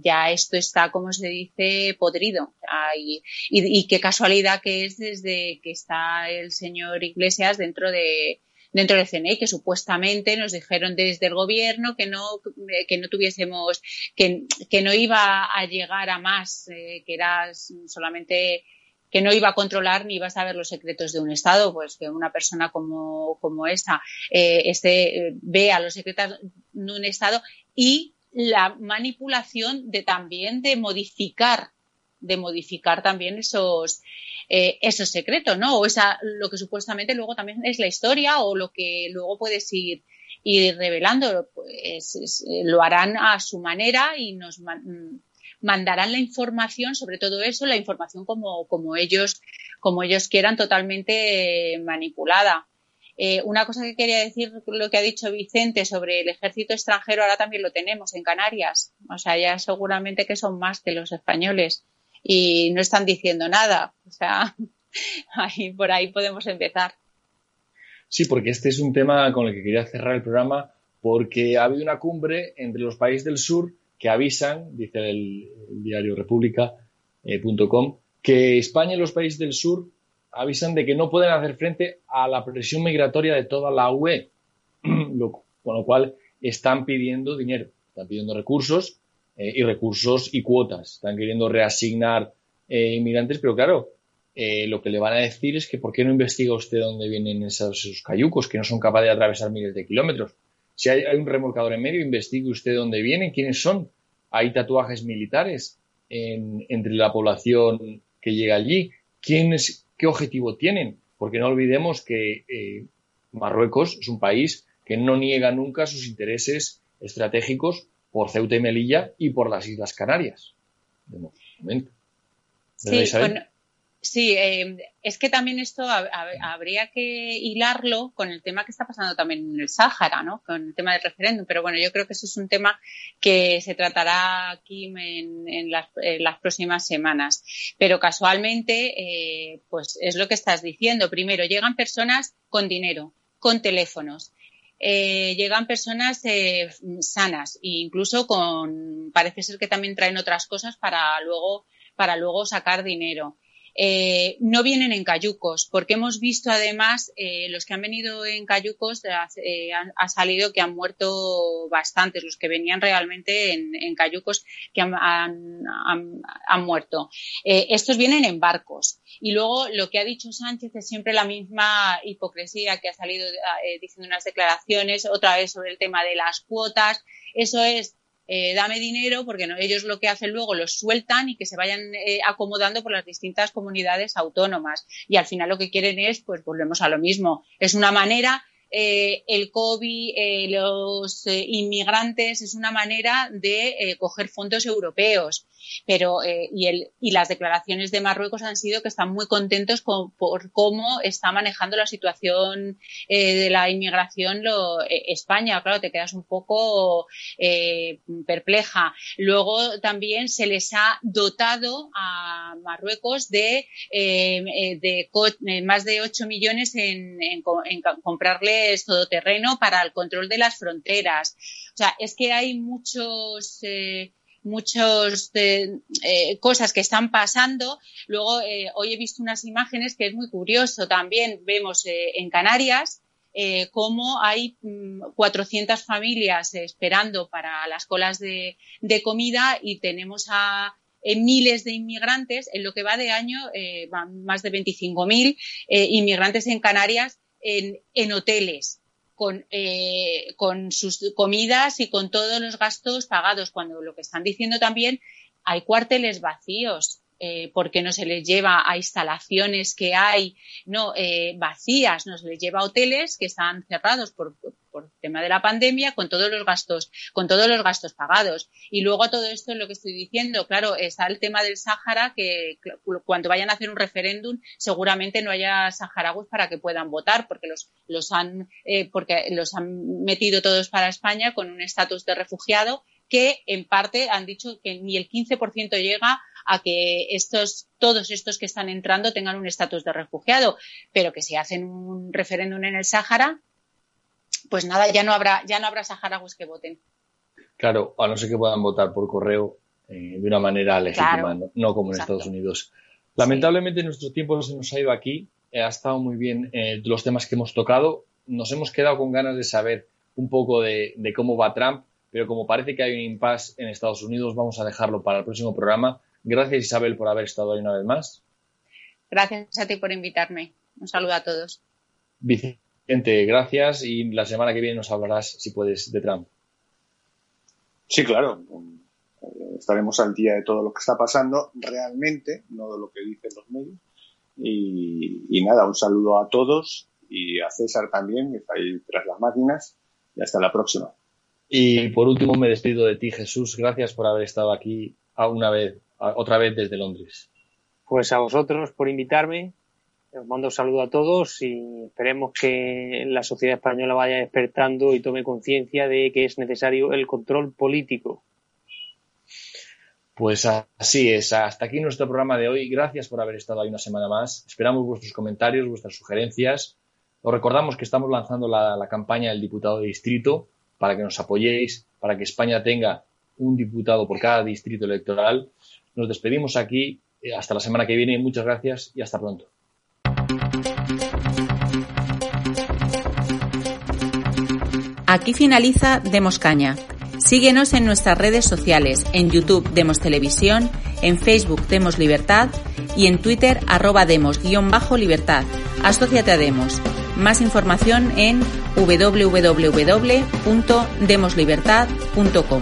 S3: ya esto está, como se dice, podrido. y, y qué casualidad que es desde que está el señor Iglesias dentro de, dentro del CNI, que supuestamente nos dijeron desde el gobierno que no, que no tuviésemos, que, no iba a llegar a más, eh, que era solamente que no iba a controlar ni iba a saber los secretos de un Estado, pues que una persona como, como esa eh, este, vea los secretos de un Estado y la manipulación de también de modificar de modificar también esos, eh, esos secretos, ¿no? O esa, lo que supuestamente luego también es la historia o lo que luego puedes ir, ir revelando, pues eh, lo harán a su manera y nos mandarán la información sobre todo eso, la información como, como ellos, como ellos quieran, totalmente manipulada. Eh, una cosa que quería decir, lo que ha dicho Vicente sobre el ejército extranjero, ahora también lo tenemos en Canarias. O sea, ya seguramente que son más que los españoles y no están diciendo nada. O sea, <laughs> ahí, por ahí podemos empezar.
S2: Sí, porque este es un tema con el que quería cerrar el programa, porque ha habido una cumbre entre los países del sur que avisan, dice el, diario república.com, eh, que España y los países del sur avisan de que no pueden hacer frente a la presión migratoria de toda la UE, <clears throat> con lo cual están pidiendo dinero, están pidiendo recursos eh, y recursos y cuotas. Están queriendo reasignar eh, inmigrantes, pero claro, eh, lo que le van a decir es que ¿por qué no investiga usted dónde vienen esos, cayucos que no son capaces de atravesar miles de kilómetros? Si hay, un remolcador en medio, investigue usted dónde vienen, quiénes son. Hay tatuajes militares entre la población que llega allí. ¿Quiénes, ¿Qué objetivo tienen? Porque no olvidemos que Marruecos es un país que no niega nunca sus intereses estratégicos por Ceuta y Melilla y por las Islas Canarias. De momento.
S3: Sí, eh, es que también esto habría que hilarlo con el tema que está pasando también en el Sáhara, ¿no? Con el tema del referéndum. Pero bueno, yo creo que eso es un tema que se tratará aquí en, las, próximas semanas. Pero casualmente, eh, pues es lo que estás diciendo. Primero, llegan personas con dinero, con teléfonos, eh, llegan personas eh, sanas e incluso con parece ser que también traen otras cosas para luego para luego sacar dinero eh, no vienen en cayucos, porque hemos visto además eh, los que han venido en cayucos eh, ha salido que han muerto bastantes, los que venían realmente en, cayucos que han, han, muerto. estos vienen en barcos. Y luego lo que ha dicho Sánchez es siempre la misma hipocresía que ha salido diciendo unas declaraciones, otra vez sobre el tema de las cuotas. Eso es eh, dame dinero, porque no, ellos lo que hacen luego los sueltan y que se vayan eh, acomodando por las distintas comunidades autónomas. Y al final lo que quieren es, pues volvemos a lo mismo. Es una manera eh, el COVID, eh, los eh, inmigrantes, es una manera de coger fondos europeos. Pero, y, el, y las declaraciones de Marruecos han sido que están muy contentos por cómo está manejando la situación de la inmigración España. Claro, te quedas un poco perpleja. Luego también se les ha dotado a Marruecos de, de más de 8 millones en comprarle todoterreno para el control de las fronteras. O sea, es que hay muchos. Eh, muchas eh, eh, cosas que están pasando. Luego, hoy he visto unas imágenes que es muy curioso. También vemos en Canarias cómo hay 400 mm, familias esperando para las colas de, comida y tenemos a miles de inmigrantes. En lo que va de año, van más de 25.000 inmigrantes en Canarias en, hoteles. Con, eh, con, sus comidas y con todos los gastos pagados, cuando lo que están diciendo también hay cuarteles vacíos. Eh, porque no se les lleva a instalaciones que hay no eh, vacías, no se les lleva a hoteles que están cerrados por, por tema de la pandemia con todos los gastos, con todos los gastos pagados. Y luego a todo esto es lo que estoy diciendo, claro, está el tema del Sáhara que cuando vayan a hacer un referéndum seguramente no haya saharauis para que puedan votar porque los, los han, eh, porque los han metido todos para España con un estatus de refugiado que en parte han dicho que ni el 15% llega a que estos, todos estos que están entrando tengan un estatus de refugiado, pero que si hacen un referéndum en el Sáhara, pues nada, ya no habrá, ya no habrá saharauis que voten.
S2: Claro, a no ser que puedan votar por correo eh, de una manera legítima, no, como en Estados Unidos. Lamentablemente nuestro tiempo se nos ha ido aquí, eh, ha estado muy bien eh, los temas que hemos tocado, nos hemos quedado con ganas de saber un poco de, cómo va Trump, pero como parece que hay un impasse en Estados Unidos, vamos a dejarlo para el próximo programa. Gracias Isabel por haber estado ahí una vez más.
S3: Gracias a ti por invitarme. Un saludo a todos.
S2: Gente, gracias y la semana que viene nos hablarás, si puedes, de Trump.
S5: Sí, claro. Estaremos al día de todo lo que está pasando realmente, no de lo que dicen los medios. Y, nada, un saludo a todos y a César también, que está ahí tras las máquinas. Y hasta la próxima.
S2: Y por último me despido de ti, Jesús. Gracias por haber estado aquí una vez, otra vez desde Londres.
S4: Pues a vosotros por invitarme os mando un saludo a todos y esperemos que la sociedad española vaya despertando y tome conciencia de que es necesario el control político.
S2: Pues así es. Hasta aquí nuestro programa de hoy. Gracias por haber estado ahí una semana más. Esperamos vuestros comentarios, vuestras sugerencias. Os recordamos que estamos lanzando la, la campaña del diputado de distrito para que nos apoyéis, para que España tenga un diputado por cada distrito electoral. Nos despedimos aquí. Eh, hasta la semana que viene. Muchas gracias y hasta pronto.
S6: Aquí finaliza Demos Caña. Síguenos en nuestras redes sociales, en YouTube Demos Televisión, en Facebook Demos Libertad y en Twitter arroba Demos-Libertad. Asociate a Demos. Más información en www.demoslibertad.com.